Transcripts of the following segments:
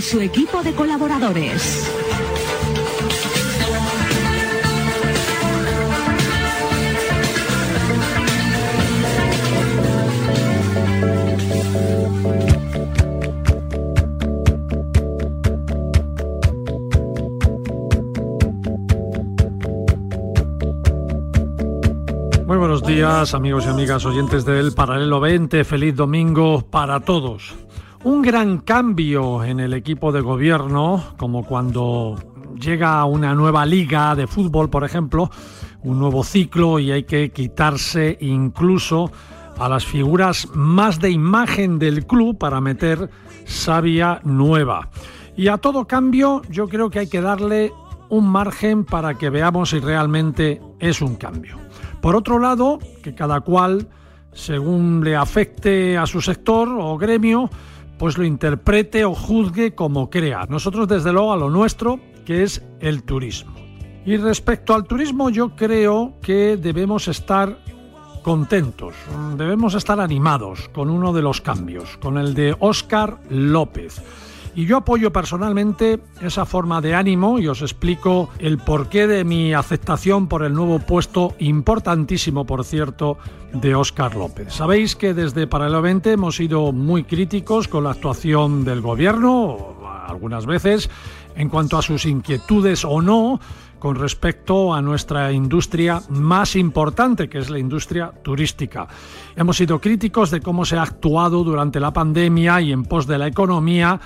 su equipo de colaboradores. Buenos días amigos y amigas oyentes del Paralelo 20, feliz domingo para todos. Un gran cambio en el equipo de gobierno, como cuando llega una nueva liga de fútbol, por ejemplo, un nuevo ciclo y hay que quitarse incluso a las figuras más de imagen del club para meter savia nueva. Y a todo cambio yo creo que hay que darle un margen para que veamos si realmente es un cambio. Por otro lado, que cada cual, según le afecte a su sector o gremio, pues lo interprete o juzgue como crea. Nosotros desde luego a lo nuestro, que es el turismo. Y respecto al turismo yo creo que debemos estar contentos, debemos estar animados con uno de los cambios, con el de Óscar López. Y yo apoyo personalmente esa forma de ánimo y os explico el porqué de mi aceptación por el nuevo puesto importantísimo, por cierto, de Óscar López. Sabéis que desde Paralelo 20 hemos sido muy críticos con la actuación del gobierno, algunas veces, en cuanto a sus inquietudes o no con respecto a nuestra industria más importante, que es la industria turística. Hemos sido críticos de cómo se ha actuado durante la pandemia y en pos de la economía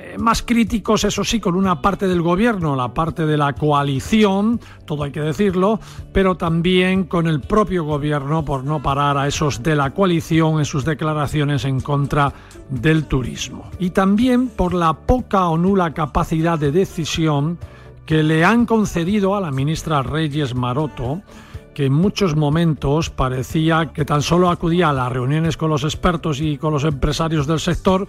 eh, más críticos, eso sí, con una parte del gobierno, la parte de la coalición, todo hay que decirlo, pero también con el propio gobierno por no parar a esos de la coalición en sus declaraciones en contra del turismo. Y también por la poca o nula capacidad de decisión que le han concedido a la ministra Reyes Maroto, que en muchos momentos parecía que tan solo acudía a las reuniones con los expertos y con los empresarios del sector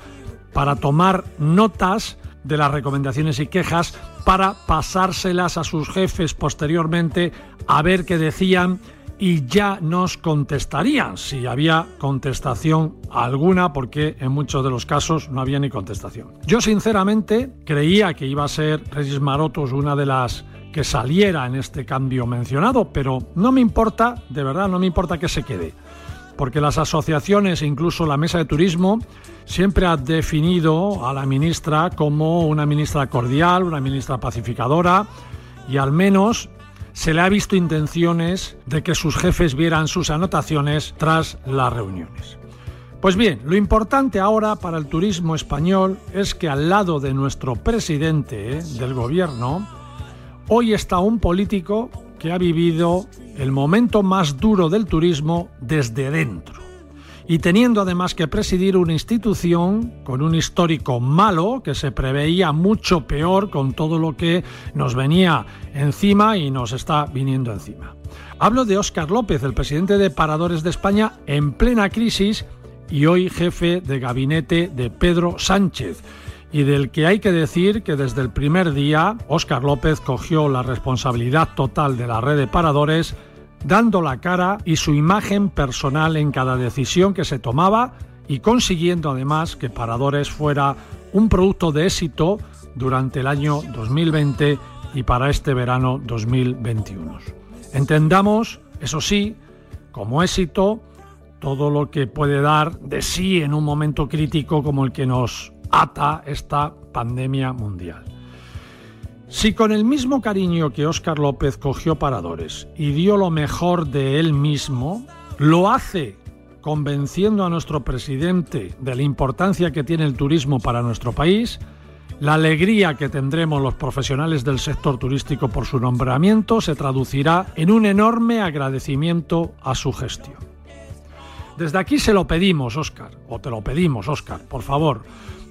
para tomar notas de las recomendaciones y quejas para pasárselas a sus jefes posteriormente a ver qué decían y ya nos contestarían si había contestación alguna, porque en muchos de los casos no había ni contestación. Yo sinceramente creía que iba a ser Regis Marotos una de las que saliera en este cambio mencionado, pero no me importa, de verdad no me importa que se quede, porque las asociaciones incluso la mesa de turismo siempre ha definido a la ministra como una ministra cordial, una ministra pacificadora y al menos se le ha visto intenciones de que sus jefes vieran sus anotaciones tras las reuniones. Pues bien, lo importante ahora para el turismo español es que al lado de nuestro presidente del gobierno, hoy está un político que ha vivido el momento más duro del turismo desde dentro y teniendo además que presidir una institución con un histórico malo que se preveía mucho peor con todo lo que nos venía encima y nos está viniendo encima. Hablo de Óscar López, el presidente de Paradores de España en plena crisis y hoy jefe de gabinete de Pedro Sánchez y del que hay que decir que desde el primer día Óscar López cogió la responsabilidad total de la red de paradores dando la cara y su imagen personal en cada decisión que se tomaba y consiguiendo además que Paradores fuera un producto de éxito durante el año 2020 y para este verano 2021. Entendamos, eso sí, como éxito todo lo que puede dar de sí en un momento crítico como el que nos ata esta pandemia mundial. Si con el mismo cariño que Óscar López cogió Paradores y dio lo mejor de él mismo, lo hace convenciendo a nuestro presidente de la importancia que tiene el turismo para nuestro país, la alegría que tendremos los profesionales del sector turístico por su nombramiento se traducirá en un enorme agradecimiento a su gestión. Desde aquí se lo pedimos, Óscar, o te lo pedimos, Óscar, por favor.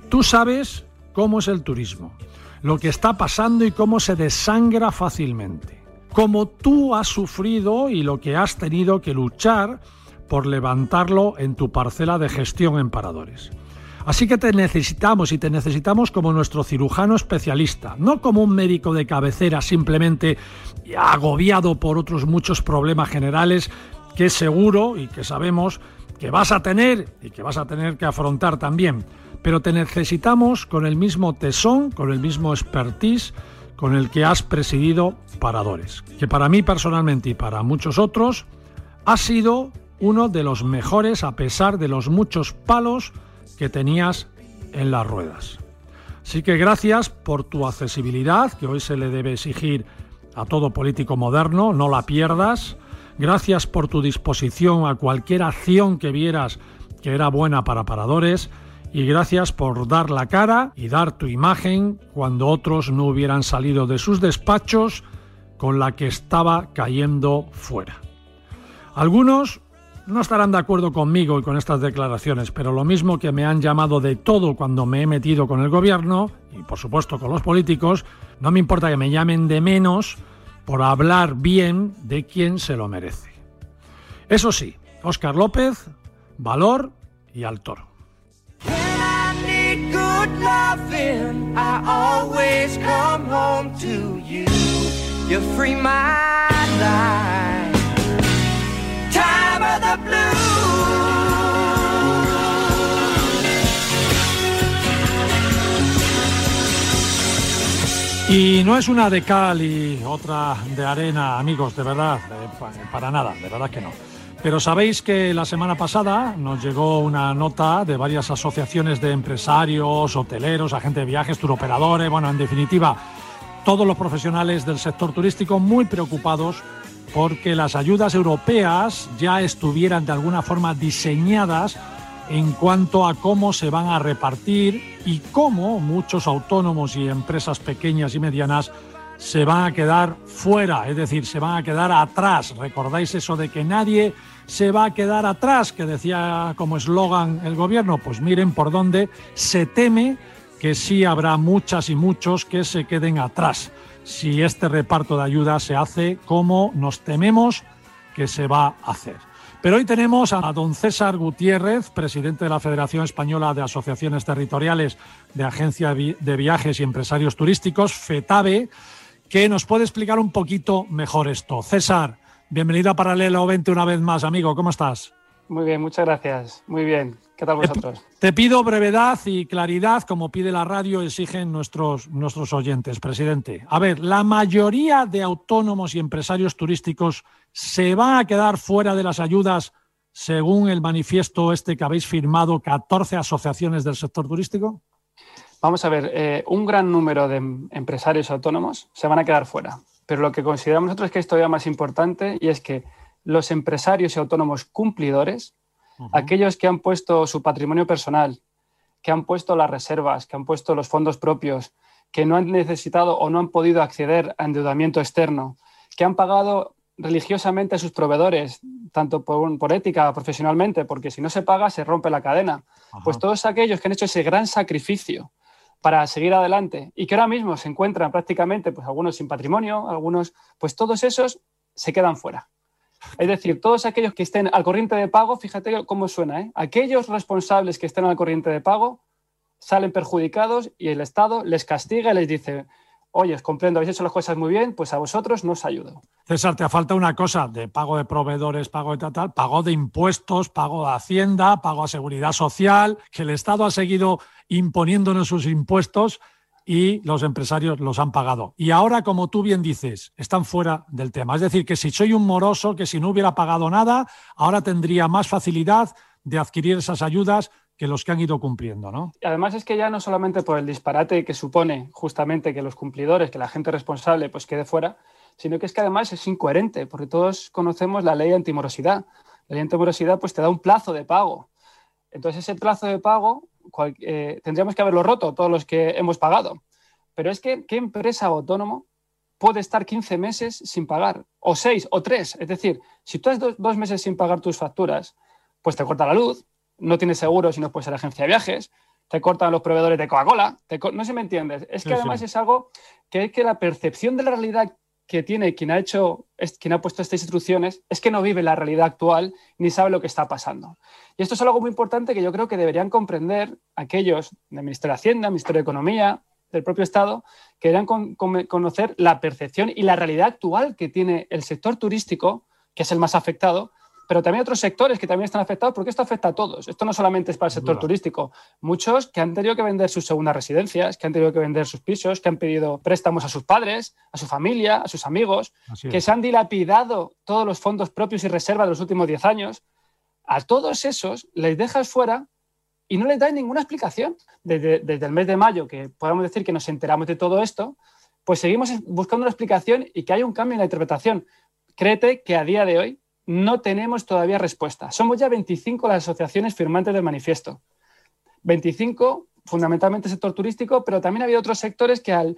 Tú sabes cómo es el turismo, lo que está pasando y cómo se desangra fácilmente, cómo tú has sufrido y lo que has tenido que luchar por levantarlo en tu parcela de gestión en paradores. Así que te necesitamos y te necesitamos como nuestro cirujano especialista, no como un médico de cabecera simplemente agobiado por otros muchos problemas generales que seguro y que sabemos que vas a tener y que vas a tener que afrontar también. Pero te necesitamos con el mismo tesón, con el mismo expertise con el que has presidido Paradores, que para mí personalmente y para muchos otros ha sido uno de los mejores a pesar de los muchos palos que tenías en las ruedas. Así que gracias por tu accesibilidad, que hoy se le debe exigir a todo político moderno, no la pierdas. Gracias por tu disposición a cualquier acción que vieras que era buena para paradores. Y gracias por dar la cara y dar tu imagen cuando otros no hubieran salido de sus despachos con la que estaba cayendo fuera. Algunos no estarán de acuerdo conmigo y con estas declaraciones, pero lo mismo que me han llamado de todo cuando me he metido con el gobierno, y por supuesto con los políticos, no me importa que me llamen de menos por hablar bien de quien se lo merece. Eso sí, Óscar López, valor y al toro. Y no es una de cal y otra de arena, amigos, de verdad, para nada, de verdad que no. Pero sabéis que la semana pasada nos llegó una nota de varias asociaciones de empresarios, hoteleros, agentes de viajes, turoperadores, bueno, en definitiva, todos los profesionales del sector turístico muy preocupados porque las ayudas europeas ya estuvieran de alguna forma diseñadas en cuanto a cómo se van a repartir y cómo muchos autónomos y empresas pequeñas y medianas se van a quedar fuera, es decir, se van a quedar atrás. ¿Recordáis eso de que nadie se va a quedar atrás, que decía como eslogan el gobierno? Pues miren por dónde se teme que sí habrá muchas y muchos que se queden atrás si este reparto de ayuda se hace como nos tememos que se va a hacer. Pero hoy tenemos a don César Gutiérrez, presidente de la Federación Española de Asociaciones Territoriales de Agencia de Viajes y Empresarios Turísticos, FETABE, que nos puede explicar un poquito mejor esto. César, bienvenido a Paralelo 20 una vez más, amigo, ¿cómo estás? Muy bien, muchas gracias. Muy bien. ¿Qué tal vosotros? Te, pido brevedad y claridad, como pide la radio, exigen nuestros, nuestros oyentes, presidente. A ver, la mayoría de autónomos y empresarios turísticos se van a quedar fuera de las ayudas según el manifiesto este que habéis firmado 14 asociaciones del sector turístico. Vamos a ver, eh, un gran número de empresarios autónomos se van a quedar fuera. Pero lo que consideramos nosotros que es todavía más importante y es que los empresarios y autónomos cumplidores aquellos que han puesto su patrimonio personal, que han puesto las reservas, que han puesto los fondos propios, que no han necesitado o no han podido acceder a endeudamiento externo, que han pagado religiosamente a sus proveedores, tanto por, ética, profesionalmente, porque si no se paga se rompe la cadena. Pues todos aquellos que han hecho ese gran sacrificio para seguir adelante y que ahora mismo se encuentran prácticamente, pues algunos sin patrimonio, algunos, pues todos esos se quedan fuera. Es decir, todos aquellos que estén al corriente de pago, fíjate cómo suena, ¿eh? aquellos responsables que estén al corriente de pago salen perjudicados y el Estado les castiga y les dice, oye, comprendo, habéis hecho las cosas muy bien, pues a vosotros no os ayudo. César, te falta una cosa de pago de proveedores, pago de tal, pago de impuestos, pago de Hacienda, pago a Seguridad Social, que el Estado ha seguido imponiéndonos sus impuestos y los empresarios los han pagado. Y ahora, como tú bien dices, están fuera del tema. Es decir, que si soy un moroso, que si no hubiera pagado nada, ahora tendría más facilidad de adquirir esas ayudas que los que han ido cumpliendo, ¿no? Además es que ya no solamente por el disparate que supone justamente que los cumplidores, que la gente responsable pues quede fuera, sino que es que además es incoherente, porque todos conocemos la ley antimorosidad. La ley antimorosidad pues te da un plazo de pago. Entonces ese plazo de pago eh, tendríamos que haberlo roto todos los que hemos pagado. Pero es que, ¿qué empresa autónomo puede estar 15 meses sin pagar? O 6 o 3. Es decir, si tú estás dos, meses sin pagar tus facturas, pues te corta la luz, no tienes seguro si no puedes ser agencia de viajes, te cortan los proveedores de Coca-Cola, no sé si me entiendes. Es que además es algo que es que la percepción de la realidad que tiene quien ha hecho, quien ha puesto estas instrucciones, es que no vive la realidad actual ni sabe lo que está pasando. Y esto es algo muy importante que yo creo que deberían comprender aquellos del Ministerio de Hacienda, Ministerio de Economía, del propio Estado, que deberían conocer la percepción y la realidad actual que tiene el sector turístico, que es el más afectado, pero también otros sectores que también están afectados, porque esto afecta a todos. Esto no solamente es para el sector turístico. Muchos que han tenido que vender sus segundas residencias, que han tenido que vender sus pisos, que han pedido préstamos a sus padres, a su familia, a sus amigos, que se han dilapidado todos los fondos propios y reservas de los últimos 10 años. A todos esos les dejas fuera y no les das ninguna explicación. Desde, desde el mes de mayo, que podemos decir que nos enteramos de todo esto, pues seguimos buscando una explicación y que hay un cambio en la interpretación. Créete que a día de hoy no tenemos todavía respuesta. Somos ya 25 las asociaciones firmantes del manifiesto. 25 fundamentalmente sector turístico, pero también había otros sectores que al,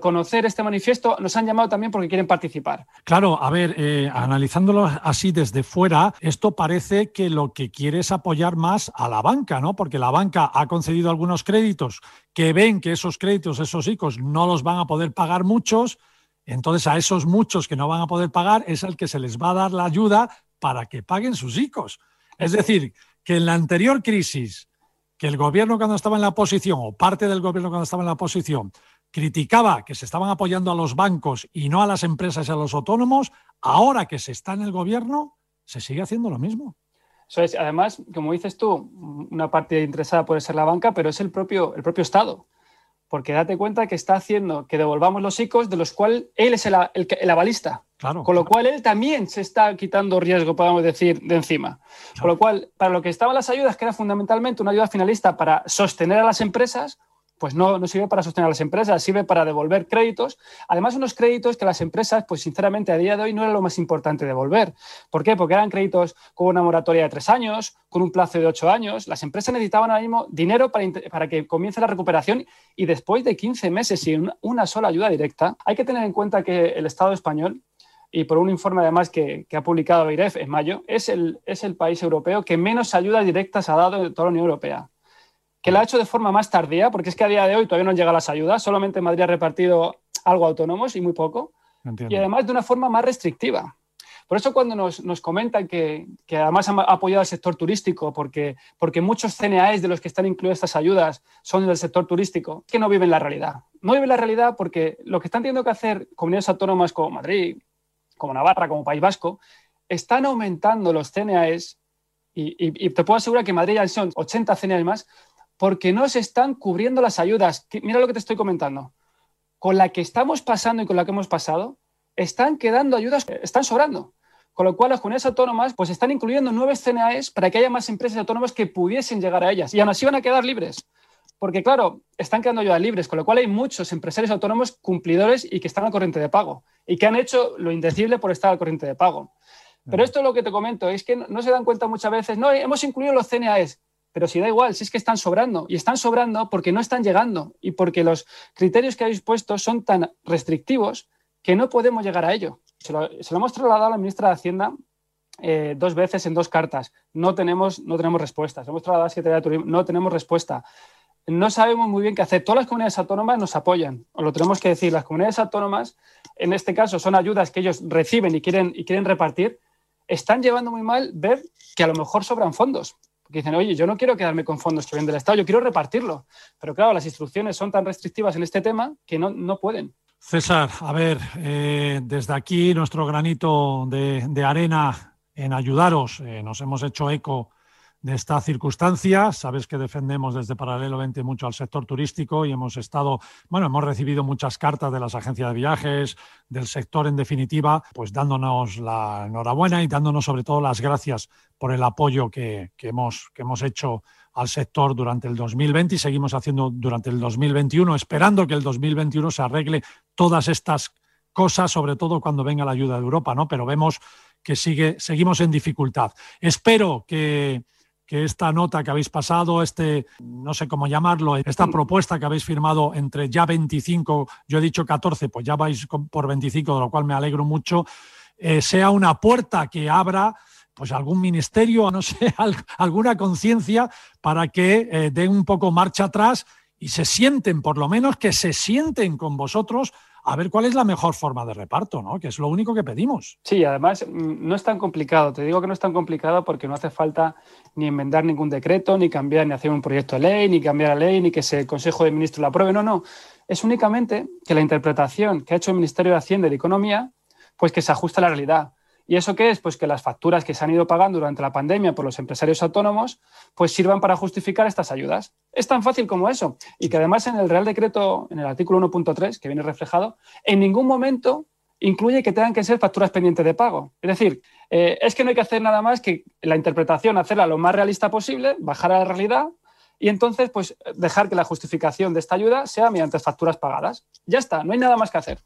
conocer este manifiesto nos han llamado también porque quieren participar. Claro, a ver, eh, analizándolo así desde fuera, esto parece que lo que quiere es apoyar más a la banca, ¿no? Porque la banca ha concedido algunos créditos que ven que esos créditos, esos ICOs, no los van a poder pagar muchos entonces a esos muchos que no van a poder pagar es al que se les va a dar la ayuda para que paguen sus ICOs. Es decir, que en la anterior crisis, que el gobierno cuando estaba en la oposición, o parte del gobierno cuando estaba en la oposición, criticaba que se estaban apoyando a los bancos y no a las empresas y a los autónomos, ahora que se está en el gobierno, se sigue haciendo lo mismo. Eso es, además, como dices tú, una parte interesada puede ser la banca, pero es el propio, el propio Estado porque date cuenta que está haciendo que devolvamos los ICOs de los cuales él es el, avalista. Con lo cual él también se está quitando riesgo, podemos decir, de encima. Con lo cual, para lo que estaban las ayudas, que era fundamentalmente una ayuda finalista para sostener a las empresas, pues no, sirve para sostener a las empresas, sirve para devolver créditos. Además, unos créditos que las empresas, pues sinceramente, a día de hoy no era lo más importante devolver. ¿Por qué? Porque eran créditos con una moratoria de tres años, con un plazo de ocho años. Las empresas necesitaban ahora mismo dinero para, para que comience la recuperación y después de 15 meses sin una sola ayuda directa, hay que tener en cuenta que el Estado español y por un informe además que, que ha publicado IREF en mayo, es el, es el país europeo que menos ayudas directas ha dado de toda la Unión Europea que lo ha hecho de forma más tardía, porque es que a día de hoy todavía no han llegado las ayudas, solamente Madrid ha repartido algo autónomos y muy poco, y además de una forma más restrictiva. Por eso cuando nos, comentan que, además han apoyado al sector turístico, porque, porque muchos CNAs de los que están incluidas estas ayudas son del sector turístico, que no viven la realidad. No viven la realidad porque lo que están teniendo que hacer comunidades autónomas como Madrid, como Navarra, como País Vasco, están aumentando los CNAs y, y, te puedo asegurar que en Madrid ya son 80 CNAs más, porque no se están cubriendo las ayudas. Mira lo que te estoy comentando. Con la que estamos pasando y con la que hemos pasado, están quedando ayudas, están sobrando. Con lo cual, las comunidades autónomas pues, están incluyendo nueve CNAEs para que haya más empresas autónomas que pudiesen llegar a ellas. Y aún así van a quedar libres. Porque, claro, están quedando ayudas libres, con lo cual hay muchos empresarios autónomos cumplidores y que están al corriente de pago y que han hecho lo indecible por estar al corriente de pago. Pero esto es lo que te comento, es que no se dan cuenta muchas veces, no, hemos incluido los CNAEs. Pero si da igual, si es que están sobrando. Y están sobrando porque no están llegando y porque los criterios que habéis puesto son tan restrictivos que no podemos llegar a ello. Se lo, hemos trasladado a la ministra de Hacienda eh, dos veces en dos cartas. No tenemos, no tenemos respuesta. Se lo hemos trasladado a la Secretaría de Turismo. No tenemos respuesta. No sabemos muy bien qué hacer. Todas las comunidades autónomas nos apoyan. Os lo tenemos que decir. Las comunidades autónomas, en este caso, son ayudas que ellos reciben y quieren, y quieren repartir. Están llevando muy mal ver que a lo mejor sobran fondos porque dicen, oye, yo no quiero quedarme con fondos que vienen del Estado, yo quiero repartirlo. Pero claro, las instrucciones son tan restrictivas en este tema que no, no pueden. César, a ver, eh, desde aquí nuestro granito de, arena en ayudaros, eh, nos hemos hecho eco de esta circunstancia. Sabes que defendemos desde Paralelo 20 mucho al sector turístico y hemos estado, bueno, hemos recibido muchas cartas de las agencias de viajes, del sector en definitiva, pues dándonos la enhorabuena y dándonos sobre todo las gracias por el apoyo que, hemos, que hemos hecho al sector durante el 2020 y seguimos haciendo durante el 2021, esperando que el 2021 se arregle todas estas cosas, sobre todo cuando venga la ayuda de Europa, ¿no? Pero vemos que sigue, seguimos en dificultad. Espero que que esta nota que habéis pasado, este, no sé cómo llamarlo, esta propuesta que habéis firmado entre ya 25, yo he dicho 14, pues ya vais por 25, de lo cual me alegro mucho, eh, sea una puerta que abra pues algún ministerio, no sé, alguna conciencia para que eh, den un poco marcha atrás y se sienten, por lo menos que se sienten con vosotros a ver cuál es la mejor forma de reparto, ¿no? Que es lo único que pedimos. Sí, además mm, no es tan complicado. Te digo que no es tan complicado porque no hace falta ni enmendar ningún decreto, ni cambiar, ni hacer un proyecto de ley, ni cambiar la ley, ni que el Consejo de Ministros lo apruebe. No, no. Es únicamente que la interpretación que ha hecho el Ministerio de Hacienda y de Economía, pues que se ajusta a la realidad. ¿Y eso qué es? Pues que las facturas que se han ido pagando durante la pandemia por los empresarios autónomos, pues sirvan para justificar estas ayudas. Es tan fácil como eso. Y que además en el Real Decreto, en el artículo 1.3, que viene reflejado, en ningún momento incluye que tengan que ser facturas pendientes de pago. Es decir, eh, es que no hay que hacer nada más que la interpretación, hacerla lo más realista posible, bajar a la realidad y entonces pues dejar que la justificación de esta ayuda sea mediante facturas pagadas. Ya está, no hay nada más que hacer.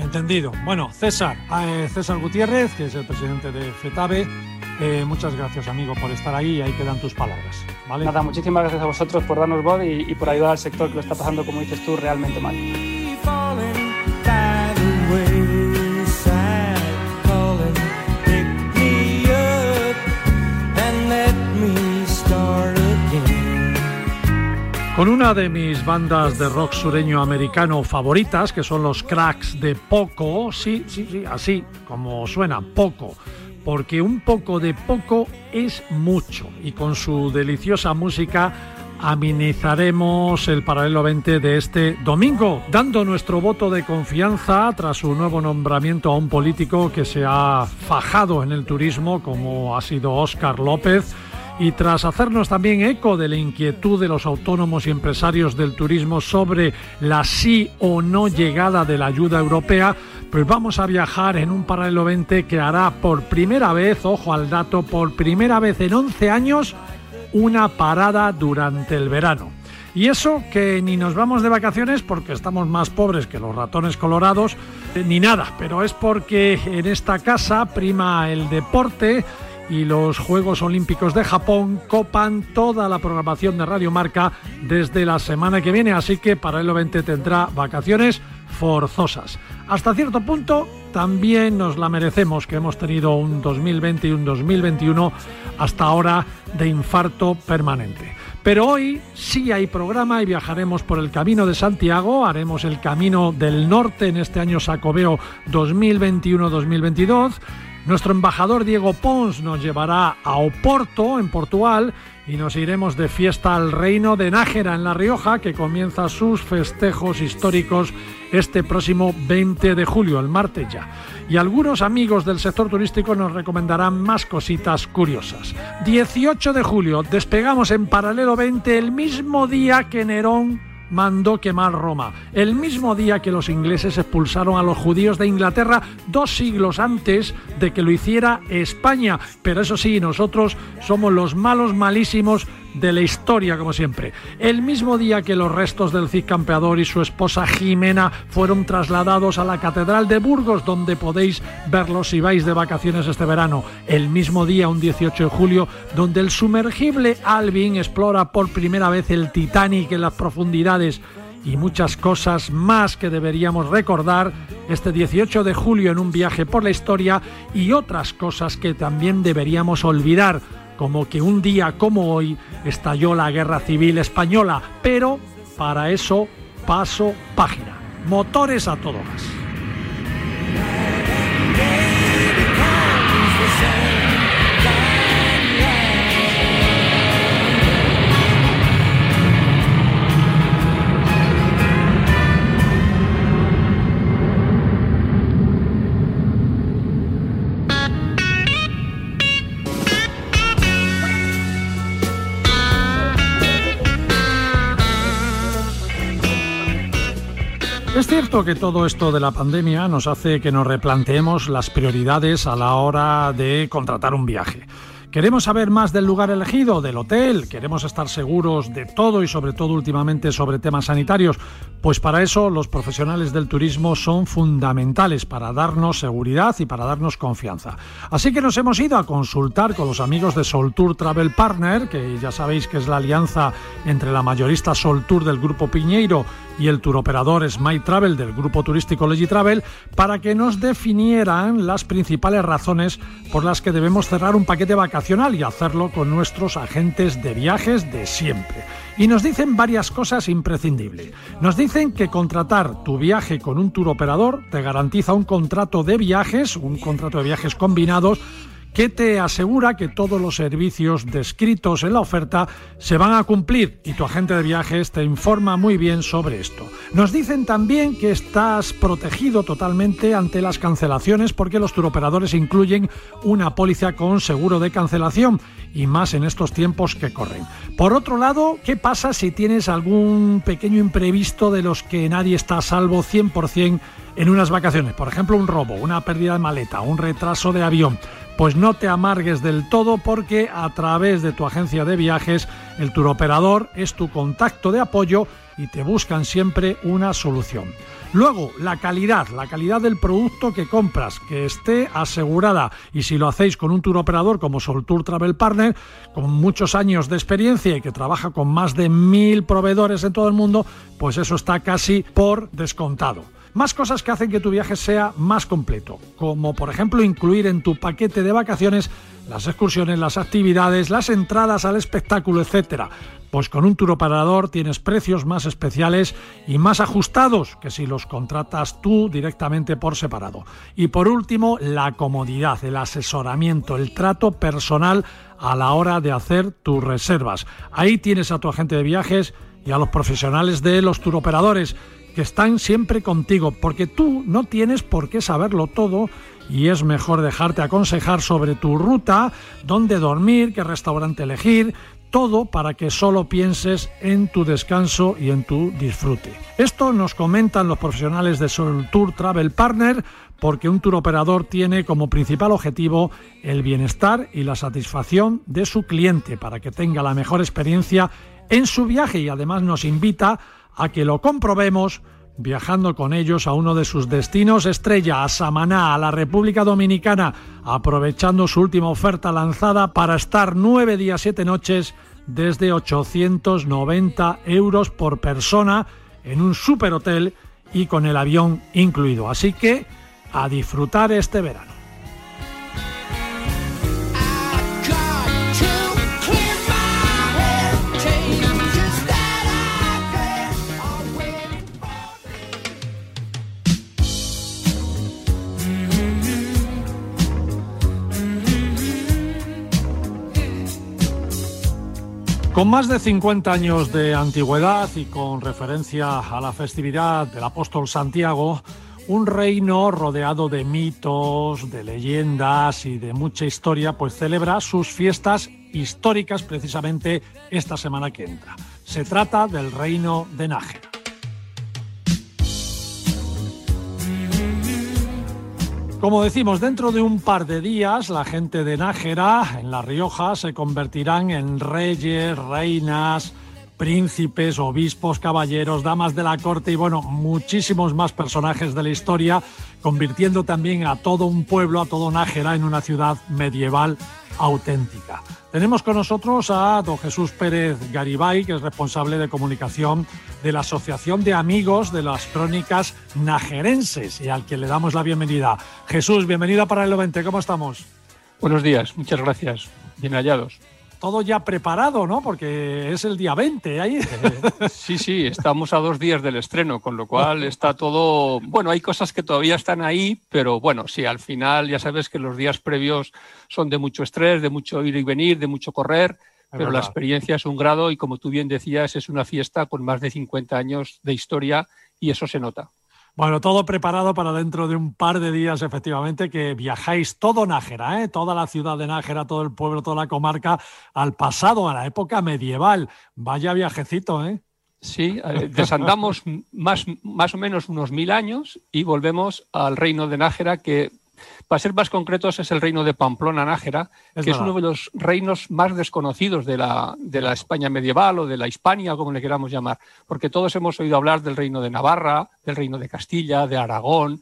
Entendido. Bueno, César, eh, César Gutiérrez, que es el presidente de FETABE, eh, muchas gracias, amigo, por estar ahí y ahí quedan tus palabras. ¿vale? Nada, muchísimas gracias a vosotros por darnos voz y, y por ayudar al sector que lo está pasando, como dices tú, realmente mal. Con una de mis bandas de rock sureño americano favoritas, que son los Cracks de Poco, sí, sí, sí, así como suena, Poco, porque un poco de poco es mucho y con su deliciosa música amenizaremos el paralelo 20 de este domingo, dando nuestro voto de confianza tras su nuevo nombramiento a un político que se ha fajado en el turismo como ha sido Óscar López y tras hacernos también eco de la inquietud de los autónomos y empresarios del turismo sobre la sí o no llegada de la ayuda europea, pues vamos a viajar en un paralelo 20 que hará por primera vez, ojo al dato, por primera vez en 11 años, una parada durante el verano. Y eso que ni nos vamos de vacaciones porque estamos más pobres que los ratones colorados, ni nada, pero es porque en esta casa prima el deporte, y los Juegos Olímpicos de Japón copan toda la programación de Radio Marca desde la semana que viene, así que para el 20 tendrá vacaciones forzosas. Hasta cierto punto también nos la merecemos, que hemos tenido un 2020 y un 2021 hasta ahora de infarto permanente. Pero hoy sí hay programa y viajaremos por el Camino de Santiago, haremos el Camino del Norte en este año Sacobeo 2021-2022 nuestro embajador Diego Pons nos llevará a Oporto, en Portugal, y nos iremos de fiesta al reino de Nájera, en La Rioja, que comienza sus festejos históricos este próximo 20 de julio, el martes ya. Y algunos amigos del sector turístico nos recomendarán más cositas curiosas. 18 de julio, despegamos en paralelo 20 el mismo día que Nerón mandó quemar Roma, el mismo día que los ingleses expulsaron a los judíos de Inglaterra dos siglos antes de que lo hiciera España. Pero eso sí, nosotros somos los malos malísimos de la historia, como siempre. El mismo día que los restos del Cid Campeador y su esposa Jimena fueron trasladados a la Catedral de Burgos, donde podéis verlos si vais de vacaciones este verano. El mismo día, un 18 de julio, donde el sumergible Alvin explora por primera vez el Titanic en las profundidades y muchas cosas más que deberíamos recordar este 18 de julio en un viaje por la historia y otras cosas que también deberíamos olvidar como que un día como hoy estalló la guerra civil española, pero para eso paso página. Motores a todo gas. Cierto que todo esto de la pandemia nos hace que nos replanteemos las prioridades a la hora de contratar un viaje. Queremos saber más del lugar elegido, del hotel, queremos estar seguros de todo y sobre todo últimamente sobre temas sanitarios. Pues para eso los profesionales del turismo son fundamentales para darnos seguridad y para darnos confianza. Así que nos hemos ido a consultar con los amigos de Soltour Travel Partner, que ya sabéis que es la alianza entre la mayorista Soltour del grupo Piñeiro y el turoperador Smile Travel del grupo turístico Travel para que nos definieran las principales razones por las que debemos cerrar un paquete vacacional y hacerlo con nuestros agentes de viajes de siempre. Y nos dicen varias cosas imprescindibles. Nos dicen que contratar tu viaje con un turoperador te garantiza un contrato de viajes, un contrato de viajes combinados que te asegura que todos los servicios descritos en la oferta se van a cumplir y tu agente de viajes te informa muy bien sobre esto. Nos dicen también que estás protegido totalmente ante las cancelaciones porque los turoperadores incluyen una póliza con seguro de cancelación y más en estos tiempos que corren. Por otro lado, ¿qué pasa si tienes algún pequeño imprevisto de los que nadie está a salvo 100% en unas vacaciones? Por ejemplo, un robo, una pérdida de maleta, un retraso de avión pues no te amargues del todo porque a través de tu agencia de viajes el turoperador es tu contacto de apoyo y te buscan siempre una solución. Luego, la calidad, la calidad del producto que compras, que esté asegurada. Y si lo hacéis con un turoperador como Soltour Travel Partner, con muchos años de experiencia y que trabaja con más de mil proveedores en todo el mundo, pues eso está casi por descontado. Más cosas que hacen que tu viaje sea más completo, como por ejemplo incluir en tu paquete de vacaciones las excursiones, las actividades, las entradas al espectáculo, etc. Pues con un turoperador tienes precios más especiales y más ajustados que si los contratas tú directamente por separado. Y por último, la comodidad, el asesoramiento, el trato personal a la hora de hacer tus reservas. Ahí tienes a tu agente de viajes y a los profesionales de los turoperadores que están siempre contigo, porque tú no tienes por qué saberlo todo y es mejor dejarte aconsejar sobre tu ruta, dónde dormir, qué restaurante elegir, todo para que solo pienses en tu descanso y en tu disfrute. Esto nos comentan los profesionales de Sol Tour Travel Partner porque un tour operador tiene como principal objetivo el bienestar y la satisfacción de su cliente para que tenga la mejor experiencia en su viaje y además nos invita a que lo comprobemos viajando con ellos a uno de sus destinos estrella, a Samaná, a la República Dominicana, aprovechando su última oferta lanzada para estar nueve días, siete noches desde 890 euros por persona en un superhotel y con el avión incluido. Así que a disfrutar este verano. Con más de 50 años de antigüedad y con referencia a la festividad del apóstol Santiago, un reino rodeado de mitos, de leyendas y de mucha historia, pues celebra sus fiestas históricas precisamente esta semana que entra. Se trata del reino de Nájera. Como decimos, dentro de un par de días la gente de Nájera, en La Rioja, se convertirán en reyes, reinas, príncipes, obispos, caballeros, damas de la corte y bueno, muchísimos más personajes de la historia, convirtiendo también a todo un pueblo, a todo Nájera, en una ciudad medieval auténtica. Tenemos con nosotros a don Jesús Pérez Garibay, que es responsable de comunicación de la Asociación de Amigos de las Crónicas Najerenses y al que le damos la bienvenida. Jesús, bienvenida para el 20, ¿cómo estamos? Buenos días, muchas gracias. Bien hallados todo ya preparado, ¿no? Porque es el día 20 ahí. Eh, sí, sí, estamos a dos días del estreno, con lo cual está todo. Bueno, hay cosas que todavía están ahí, pero bueno, sí, al final ya sabes que los días previos son de mucho estrés, de mucho ir y venir, de mucho correr, pero la experiencia es un grado y como tú bien decías, es una fiesta con más de 50 años de historia y eso se nota. Bueno, todo preparado para dentro de un par de días, efectivamente, que viajáis todo Nájera, ¿eh? toda la ciudad de Nájera, todo el pueblo, toda la comarca, al pasado, a la época medieval. Vaya viajecito, ¿eh? Sí, eh, desandamos más, más o menos unos mil años y volvemos al reino de Nájera que Para ser más concretos, es el reino de Pamplona-Nájera, que es uno de los reinos más desconocidos de la, de la España medieval o de la Hispania, como le queramos llamar, porque todos hemos oído hablar del reino de Navarra, del reino de Castilla, de Aragón,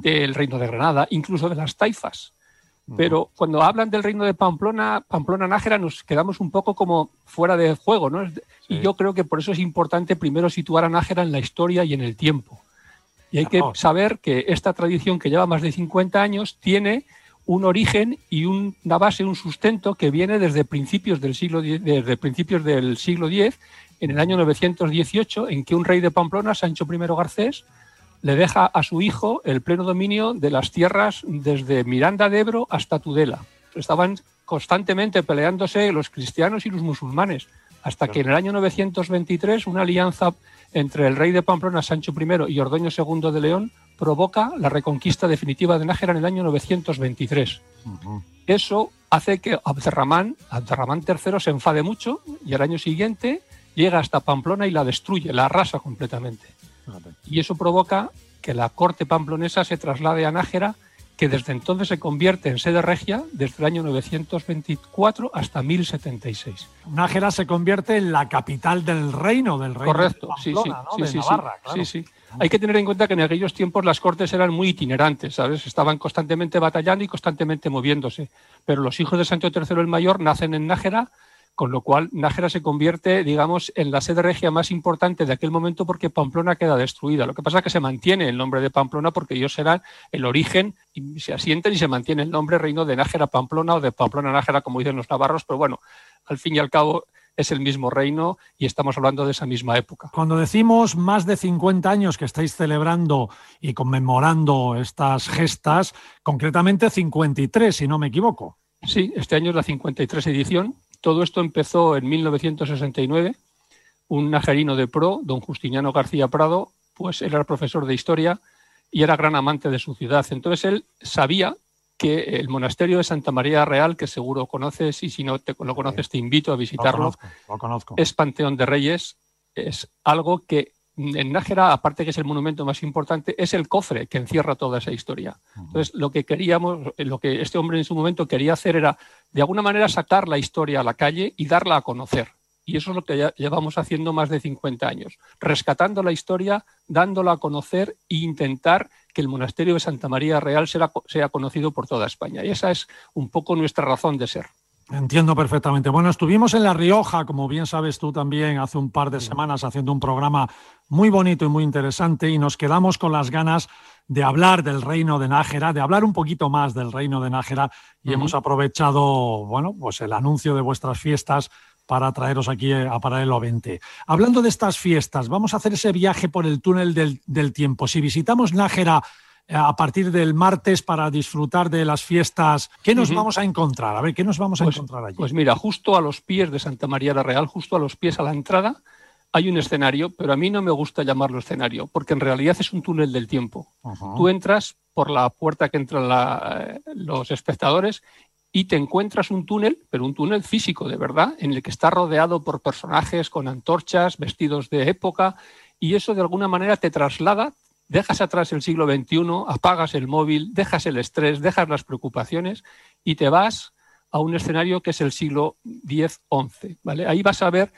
del reino de Granada, incluso de las taifas. Pero cuando hablan del reino de Pamplona, Pamplona-Nájera, nos quedamos un poco como fuera de juego, ¿no? Y yo creo que por eso es importante primero situar a Nájera en la historia y en el tiempo. Y hay que saber que esta tradición que lleva más de 50 años tiene un origen y una base, un sustento que viene desde principios del siglo desde principios del siglo X, en el año 918, en que un rey de Pamplona, Sancho I Garcés, le deja a su hijo el pleno dominio de las tierras desde Miranda de Ebro hasta Tudela. Estaban constantemente peleándose los cristianos y los musulmanes, hasta que en el año 923 una alianza entre el rey de Pamplona, Sancho I, y Ordoño II de León provoca la reconquista definitiva de Nájera en el año 923. Eso hace que Abderramán, Abderramán III se enfade mucho y al año siguiente llega hasta Pamplona y la destruye, la arrasa completamente. Y eso provoca que la corte pamplonesa se traslade a Nájera que desde entonces se convierte en sede regia desde el año 924 hasta 1076. Nájera se convierte en la capital del reino, del reino Correcto, sí, sí, sí, sí, sí, Hay que tener en cuenta que en aquellos tiempos las cortes eran muy itinerantes, ¿sabes? Estaban constantemente batallando y constantemente moviéndose. Pero los hijos de Sancho III el Mayor nacen en Nájera con lo cual Nájera se convierte, digamos, en la sede regia más importante de aquel momento porque Pamplona queda destruida. Lo que pasa es que se mantiene el nombre de Pamplona porque ellos serán el origen y se asienten y se mantiene el nombre reino de Nájera Pamplona o de Pamplona Nájera, como dicen los navarros, pero bueno, al fin y al cabo es el mismo reino y estamos hablando de esa misma época. Cuando decimos más de 50 años que estáis celebrando y conmemorando estas gestas, concretamente 53, si no me equivoco. Sí, este año es la 53 edición todo esto empezó en 1969. Un najarino de pro, don Justiniano García Prado, pues era profesor de historia y era gran amante de su ciudad. Entonces él sabía que el monasterio de Santa María Real, que seguro conoces y si no te, lo conoces te invito a visitarlo, lo conozco. es Panteón de Reyes, es algo que en Nájera, aparte que es el monumento más importante, es el cofre que encierra toda esa historia. Entonces, lo que queríamos, lo que este hombre en su momento quería hacer era, de alguna manera, sacar la historia a la calle y darla a conocer. Y eso es lo que llevamos haciendo más de 50 años, rescatando la historia, dándola a conocer e intentar que el monasterio de Santa María Real sea, sea conocido por toda España. Y esa es un poco nuestra razón de ser. Entiendo perfectamente. Bueno, estuvimos en La Rioja, como bien sabes tú también, hace un par de semanas haciendo un programa muy bonito y muy interesante y nos quedamos con las ganas de hablar del reino de Nájera, de hablar un poquito más del reino de Nájera y hemos aprovechado, bueno, pues el anuncio de vuestras fiestas para traeros aquí a Paralelo 20. Hablando de estas fiestas, vamos a hacer ese viaje por el túnel del, del tiempo. Si visitamos Nájera eh, a partir del martes para disfrutar de las fiestas. ¿Qué nos vamos a encontrar? A ver, ¿qué nos vamos a pues, encontrar allí? Pues mira, justo a los pies de Santa María la Real, justo a los pies a la entrada, hay un escenario, pero a mí no me gusta llamarlo escenario, porque en realidad es un túnel del tiempo. Tú entras por la puerta que entran eh, los espectadores y te encuentras un túnel, pero un túnel físico, de verdad, en el que está rodeado por personajes con antorchas, vestidos de época, y eso de alguna manera te traslada, dejas atrás el siglo XXI, apagas el móvil, dejas el estrés, dejas las preocupaciones y te vas a un escenario que es el siglo X-XI. ¿vale? Ahí vas a ver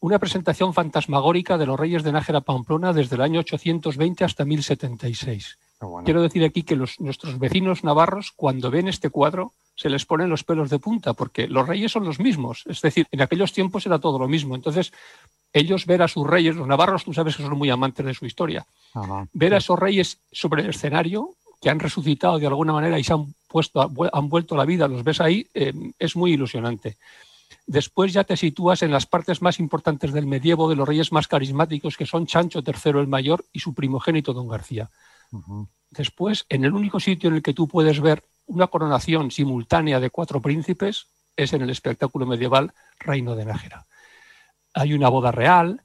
una presentación fantasmagórica de los reyes de Nájera Pamplona desde el año 820 hasta 1076. Quiero decir aquí que nuestros vecinos navarros, cuando ven este cuadro, se les ponen los pelos de punta, porque los reyes son los mismos. Es decir, en aquellos tiempos era todo lo mismo. Entonces, ellos ver a sus reyes, los navarros, tú sabes que son muy amantes de su historia, ver a esos reyes sobre el escenario, que han resucitado de alguna manera y se han, puesto, han vuelto a la vida, los ves ahí, eh, es muy ilusionante. Después ya te sitúas en las partes más importantes del medievo de los reyes más carismáticos, que son Chancho III el Mayor y su primogénito Don García. Después, en el único sitio en el que tú puedes ver una coronación simultánea de cuatro príncipes es en el espectáculo medieval Reino de Nájera hay una boda real,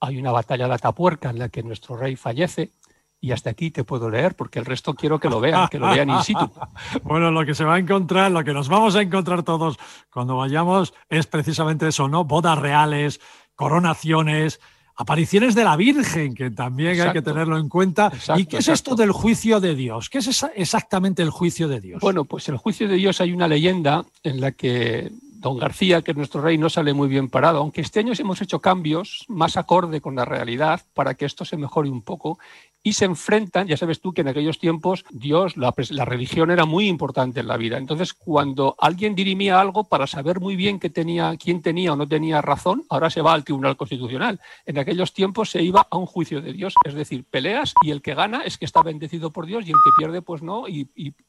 hay una batalla de Atapuerca en la que nuestro rey fallece, y hasta aquí te puedo leer, porque el resto quiero que lo vean, que lo vean in situ. Bueno, lo que se va a encontrar, lo que nos vamos a encontrar todos cuando vayamos es precisamente eso, ¿no? Bodas reales, coronaciones, apariciones de la Virgen, que también hay que tenerlo en cuenta. ¿Y qué es esto del juicio de Dios? ¿Qué es exactamente el juicio de Dios? Bueno, pues el juicio de Dios hay una leyenda en la que don García, que es nuestro rey, no sale muy bien parado, aunque este año hemos hecho cambios más acorde con la realidad para que esto se mejore un poco y se enfrentan, ya sabes tú que en aquellos tiempos Dios, la, religión era muy importante en la vida. Entonces, cuando alguien dirimía algo para saber muy bien que tenía, quién tenía o no tenía razón, ahora se va al Tribunal Constitucional. En aquellos tiempos se iba a un juicio de Dios, es decir, peleas y el que gana es que está bendecido por Dios y el que pierde, pues no, y,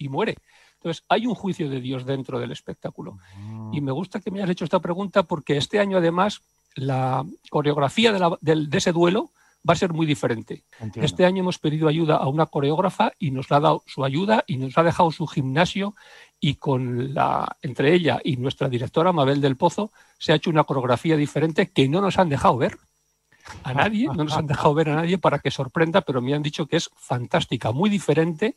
muere. Entonces, hay un juicio de Dios dentro del espectáculo. Mm. Y me gusta que me hayas hecho esta pregunta porque este año, además, la coreografía de ese duelo va a ser muy diferente. Este año hemos pedido ayuda a una coreógrafa y nos ha dado su ayuda y nos ha dejado su gimnasio y con la entre ella y nuestra directora Mabel del Pozo se ha hecho una coreografía diferente que no nos han dejado ver a nadie, no nos han dejado ver a nadie para que sorprenda, pero me han dicho que es fantástica, muy diferente,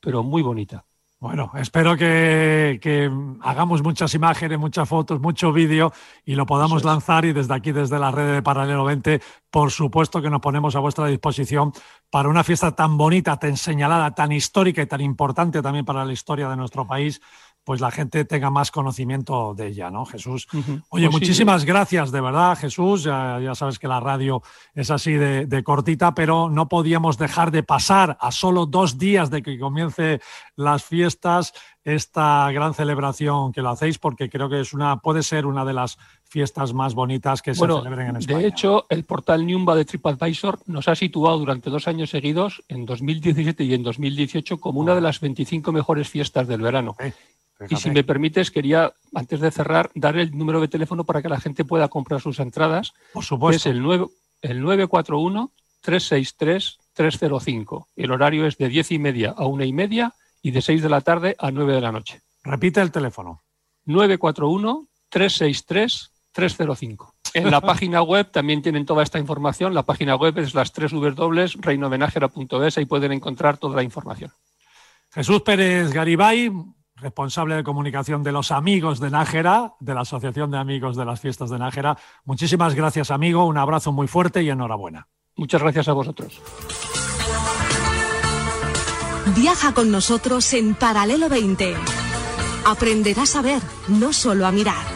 pero muy bonita. Bueno, espero que, hagamos muchas imágenes, muchas fotos, mucho vídeo y lo podamos lanzar y desde aquí, desde la red de Paralelo 20, por supuesto que nos ponemos a vuestra disposición para una fiesta tan bonita, tan señalada, tan histórica y tan importante también para la historia de nuestro país pues la gente tenga más conocimiento de ella, ¿no, Jesús? Oye, pues muchísimas gracias, de verdad, Jesús. Ya, sabes que la radio es así de, cortita, pero no podíamos dejar de pasar a solo dos días de que comience las fiestas esta gran celebración que lo hacéis, porque creo que es una, puede ser una de las fiestas más bonitas que se celebren en España. De hecho, el portal Niumba de TripAdvisor nos ha situado durante dos años seguidos, en 2017 y en 2018, como una de las 25 mejores fiestas del verano. Y si me permites, quería, antes de cerrar, dar el número de teléfono para que la gente pueda comprar sus entradas. Por supuesto. es el, el 941-363-305. El horario es de 10 y media a una y media y de 6 de la tarde a 9 de la noche. Repite el teléfono. 941-363-305. En la página web también tienen toda esta información. La página web es las 3 www.reinovenajera.es. Ahí pueden encontrar toda la información. Jesús Pérez Garibay, responsable de comunicación de los amigos de Nájera, de la Asociación de Amigos de las Fiestas de Nájera. Muchísimas gracias, amigo. Un abrazo muy fuerte y enhorabuena. Muchas gracias a vosotros. Viaja con nosotros en Paralelo 20. Aprenderás a ver, no solo a mirar.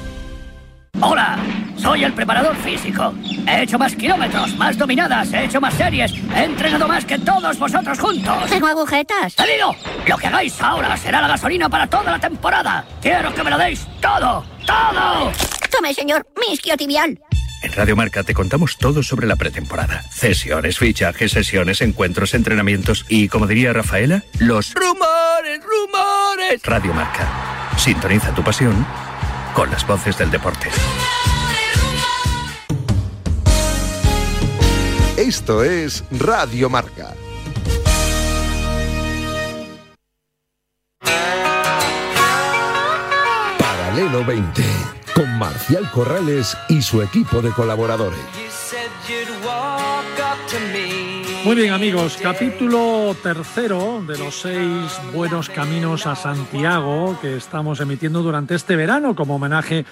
Hola, soy el preparador físico. He hecho más kilómetros, más dominadas, he hecho más series, he entrenado más que todos vosotros juntos. Tengo agujetas. ¡Salido! Lo que hagáis ahora será la gasolina para toda la temporada. Quiero que me lo deis todo, todo. Tome, señor, mi isquiotibial. En Radio Marca te contamos todo sobre la pretemporada. Cesiones, fichajes, sesiones, encuentros, entrenamientos y, como diría Rafaela, los rumores, rumores. Radio Marca. Sintoniza tu pasión con las voces del deporte. Esto es Radio Marca. Paralelo 20, con Marcial Corrales y su equipo de colaboradores. Muy bien amigos, capítulo tercero de los seis buenos caminos a Santiago que estamos emitiendo durante este verano como homenaje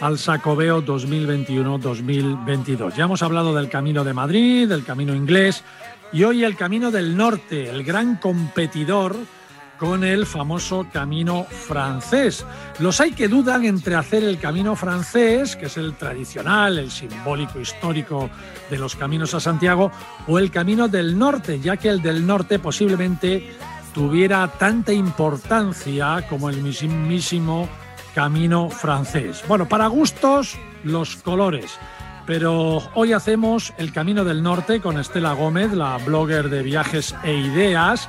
al Sacobeo 2021-2022. Ya hemos hablado del Camino de Madrid, del Camino Inglés y hoy el Camino del Norte, el gran competidor con el famoso camino francés. Los hay que dudan entre hacer el camino francés, que es el tradicional, el simbólico histórico de los caminos a Santiago, o el camino del norte, ya que el del norte posiblemente tuviera tanta importancia como el mismísimo camino francés. Bueno, para gustos, los colores. Pero hoy hacemos el Camino del Norte con Estela Gómez, la blogger de viajes e ideas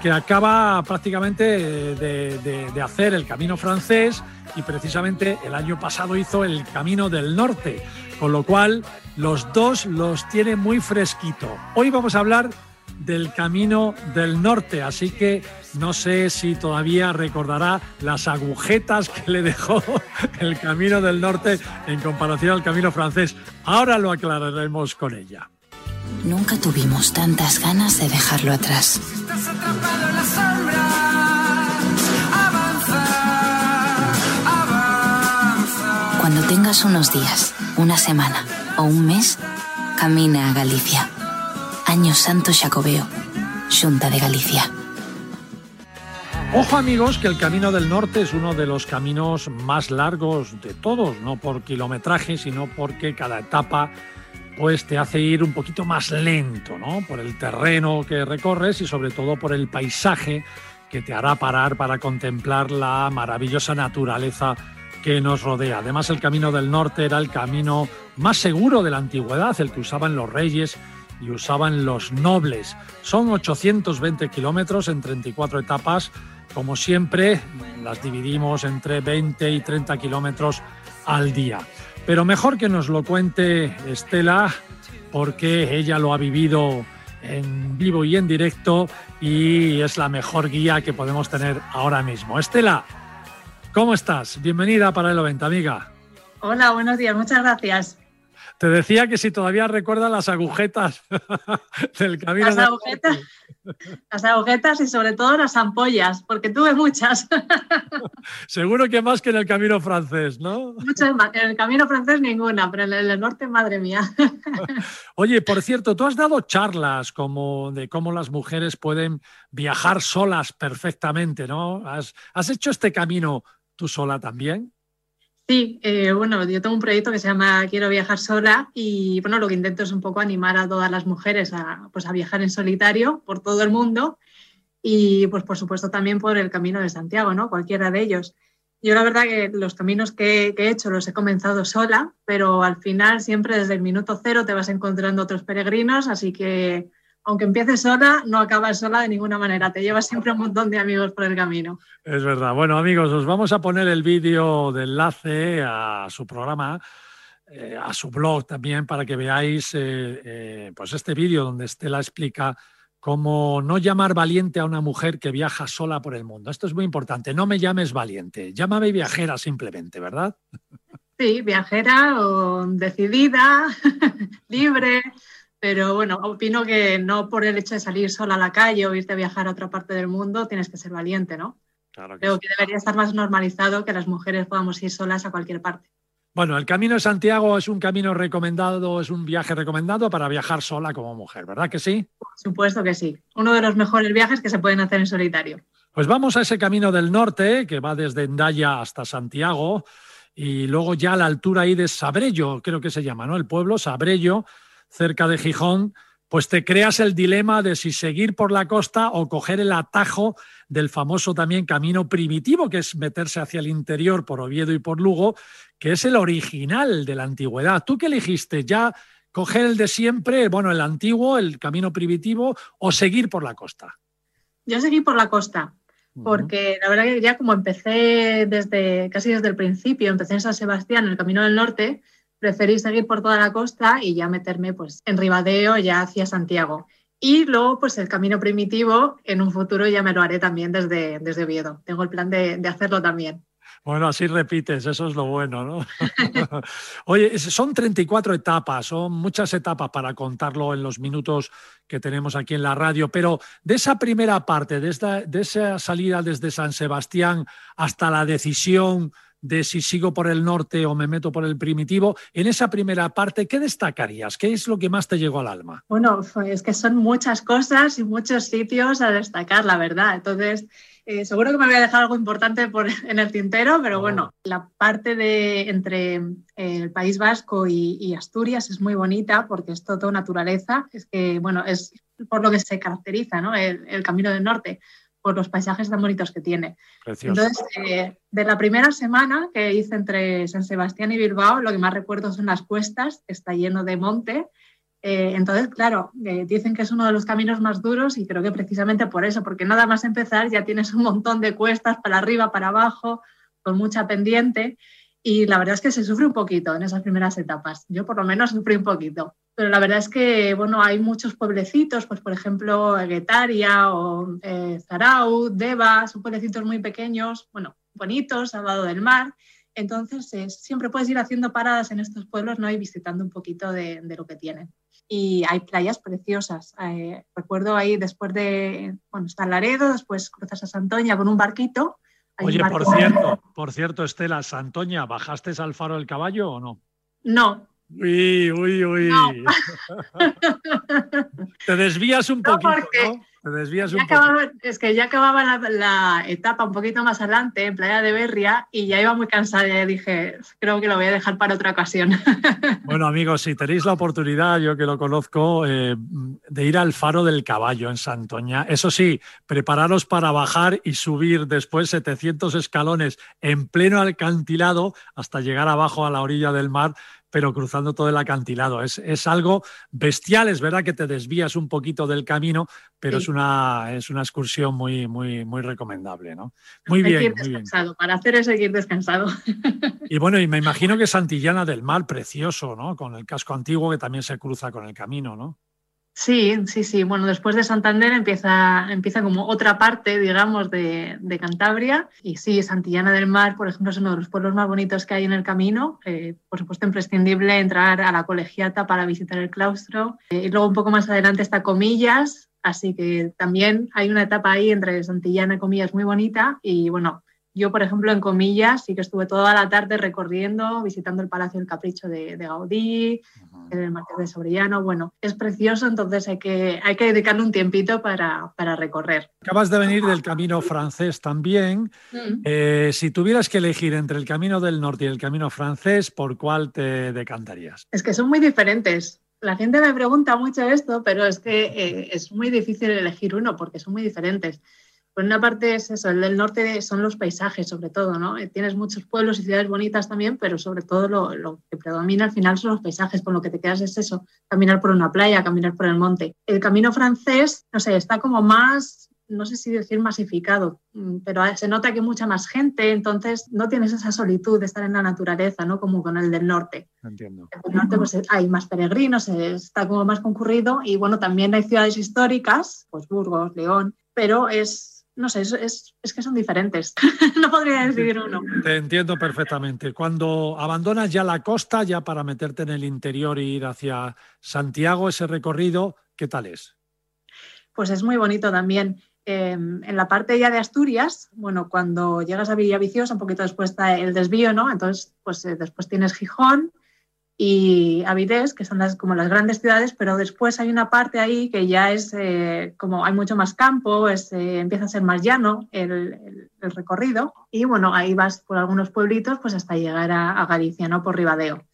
que acaba prácticamente de, hacer el camino francés y precisamente el año pasado hizo el camino del norte, con lo cual los dos los tiene muy fresquito. Hoy vamos a hablar del camino del norte, así que no sé si todavía recordará las agujetas que le dejó el camino del norte en comparación al camino francés. Ahora lo aclararemos con ella. Nunca tuvimos tantas ganas de dejarlo atrás. Cuando tengas unos días, una semana o un mes, camina a Galicia. Año Santo Jacobeo, Junta de Galicia. Ojo amigos que el Camino del Norte es uno de los caminos más largos de todos, no por kilometraje, sino porque cada etapa pues te hace ir un poquito más lento, ¿no? Por el terreno que recorres y sobre todo por el paisaje que te hará parar para contemplar la maravillosa naturaleza que nos rodea. Además, el Camino del Norte era el camino más seguro de la antigüedad, el que usaban los reyes y usaban los nobles. Son 820 kilómetros en 34 etapas. Como siempre, las dividimos entre 20 y 30 kilómetros al día. Pero mejor que nos lo cuente Estela, porque ella lo ha vivido en vivo y en directo y es la mejor guía que podemos tener ahora mismo. Estela, ¿cómo estás? Bienvenida para el 90, amiga. Hola, buenos días, muchas gracias. Te decía que si todavía recuerdas las agujetas del camino. Las agujetas, las agujetas y sobre todo las ampollas, porque tuve muchas. Seguro que más que en el camino francés, ¿no? Muchas más. En el camino francés ninguna, pero en el norte, madre mía. Oye, por cierto, tú has dado charlas como de cómo las mujeres pueden viajar solas perfectamente, ¿no? ¿Has, has hecho este camino tú sola también? Sí, eh, bueno, yo tengo un proyecto que se llama Quiero viajar sola y bueno, lo que intento es un poco animar a todas las mujeres a, pues, a viajar en solitario por todo el mundo y pues por supuesto también por el Camino de Santiago, ¿no? Cualquiera de ellos. Yo la verdad que los caminos que, que, he hecho los he comenzado sola, pero al final siempre desde el minuto cero te vas encontrando otros peregrinos, así que aunque empieces sola, no acabas sola de ninguna manera. Te llevas siempre un montón de amigos por el camino. Es verdad. Bueno, amigos, os vamos a poner el vídeo de enlace a su programa, eh, a su blog también, para que veáis eh, eh, pues este vídeo donde Estela explica cómo no llamar valiente a una mujer que viaja sola por el mundo. Esto es muy importante. No me llames valiente, llámame viajera simplemente, ¿verdad? Sí, viajera o decidida, libre pero bueno, opino que no por el hecho de salir sola a la calle o irte a viajar a otra parte del mundo tienes que ser valiente, ¿no? Claro que Creo que debería estar más normalizado que las mujeres podamos ir solas a cualquier parte. Bueno, el Camino de Santiago es un camino recomendado, es un viaje recomendado para viajar sola como mujer, ¿verdad que sí? Por supuesto que sí. Uno de los mejores viajes que se pueden hacer en solitario. Pues vamos a ese camino del norte que va desde Endaya hasta Santiago y luego ya a la altura ahí de Sabrello, creo que se llama, ¿no? El pueblo Sabrello cerca de Gijón, pues te creas el dilema de si seguir por la costa o coger el atajo del famoso también camino primitivo, que es meterse hacia el interior por Oviedo y por Lugo, que es el original de la antigüedad. ¿Tú qué elegiste? ¿Ya coger el de siempre, bueno, el antiguo, el camino primitivo, o seguir por la costa? Yo seguí por la costa, porque la verdad que ya como empecé desde casi desde el principio, empecé en San Sebastián, en el Camino del Norte, preferí seguir por toda la costa y ya meterme pues en Ribadeo, ya hacia Santiago. Y luego, pues el camino primitivo, en un futuro ya me lo haré también desde, desde Oviedo. Tengo el plan de, de hacerlo también. Bueno, así repites, eso es lo bueno, ¿no? Oye, son 34 etapas, son muchas etapas para contarlo en los minutos que tenemos aquí en la radio, pero de esa primera parte, de, de esa salida desde San Sebastián hasta la decisión de si sigo por el norte o me meto por el primitivo. En esa primera parte, ¿qué destacarías? ¿Qué es lo que más te llegó al alma? Bueno, es que son muchas cosas y muchos sitios a destacar, la verdad. Entonces, eh, seguro que me voy a dejar algo importante por, en el tintero, pero oh. bueno, la parte de entre eh, el País Vasco y, Asturias es muy bonita porque es todo naturaleza. Es que, bueno, es por lo que se caracteriza ¿no? el, el Camino del Norte por los paisajes tan bonitos que tiene. Entonces, eh, de la primera semana que hice entre San Sebastián y Bilbao, lo que más recuerdo son las cuestas, que está lleno de monte, Eh, entonces, claro, eh, dicen que es uno de los caminos más duros y creo que precisamente por eso, porque nada más empezar ya tienes un montón de cuestas para arriba, para abajo, con mucha pendiente y la verdad es que se sufre un poquito en esas primeras etapas. Yo por lo menos sufrí un poquito. Pero la verdad es que, bueno, hay muchos pueblecitos, pues por ejemplo, Guetaria o eh, Zarau, Deva, son pueblecitos muy pequeños, bueno, bonitos, al lado del mar. Entonces, siempre puedes ir haciendo paradas en estos pueblos, ¿no? Y visitando un poquito de, lo que tienen. Y hay playas preciosas. Eh, recuerdo ahí después de, bueno, está Laredo, después cruzas a Santoña con un barquito Oye, por cierto, por cierto, Estela, Santoña, ¿bajaste al faro del caballo o no? No. Uy, uy, uy. Te desvías un poquito, ¿no? es que ya acababa la, etapa un poquito más adelante en Playa de Berria y ya iba muy cansada y dije, creo que lo voy a dejar para otra ocasión. Bueno, amigos, si tenéis la oportunidad, yo que lo conozco, eh, de ir al Faro del Caballo en Santoña, eso sí, prepararos para bajar y subir después 700 escalones en pleno alcantilado hasta llegar abajo a la orilla del mar pero cruzando todo el acantilado. Es, es, algo bestial, es verdad que te desvías un poquito del camino, pero es, una, es una excursión muy, muy, muy recomendable. ¿no? Muy bien. muy bien. Para hacer eso hay que ir descansado. Y bueno, y me imagino que Santillana del Mar, precioso, ¿no? Con el casco antiguo que también se cruza con el camino, ¿no? Sí, sí, sí. Bueno, después de Santander empieza, empieza como otra parte, digamos, de, Cantabria. Y sí, Santillana del Mar, por ejemplo, es uno de los pueblos más bonitos que hay en el camino. Eh, por supuesto, imprescindible entrar a la colegiata para visitar el claustro. Eh, y luego un poco más adelante está Comillas. Así que también hay una etapa ahí entre Santillana y Comillas muy bonita. Y bueno, yo, por ejemplo, en comillas, sí que estuve toda la tarde recorriendo, visitando el Palacio del Capricho de, Gaudí, el Marqués de Sobrellano. Bueno, es precioso, entonces hay que, hay que dedicarle un tiempito para, recorrer. Acabas de venir del camino francés también. Mm. Eh, si tuvieras que elegir entre el camino del norte y el camino francés, ¿por cuál te decantarías? Es que son muy diferentes. La gente me pregunta mucho esto, pero es que eh, es muy difícil elegir uno porque son muy diferentes. Por una parte es eso, el del norte son los paisajes sobre todo, ¿no? Eh, tienes muchos pueblos y ciudades bonitas también, pero sobre todo lo, que predomina al final son los paisajes, con lo que te quedas es eso, caminar por una playa, caminar por el monte. El camino francés, no sé, está como más, no sé si decir masificado, mm, pero se nota que mucha más gente, entonces no tienes esa solitud de estar en la naturaleza, ¿no? Como con el del norte. Entiendo. En el norte pues, hay más peregrinos, está como más concurrido y bueno, también hay ciudades históricas, pues Burgos, León, pero es no sé, es, que son diferentes. no podría decidir uno. Te entiendo perfectamente. Cuando abandonas ya la costa, ya para meterte en el interior e ir hacia Santiago, ese recorrido, ¿qué tal es? Pues es muy bonito también. Em, en la parte ya de Asturias, bueno, cuando llegas a Villaviciosa, un poquito después está el desvío, ¿no? Entonces, pues eh, después tienes Gijón, y Avidez, que son las, como las grandes ciudades, pero después hay una parte ahí que ya es eh, como hay mucho más campo, es, eh, empieza a ser más llano el, el, recorrido y bueno, ahí vas por algunos pueblitos pues hasta llegar a, a, Galicia, ¿no? Por Ribadeo.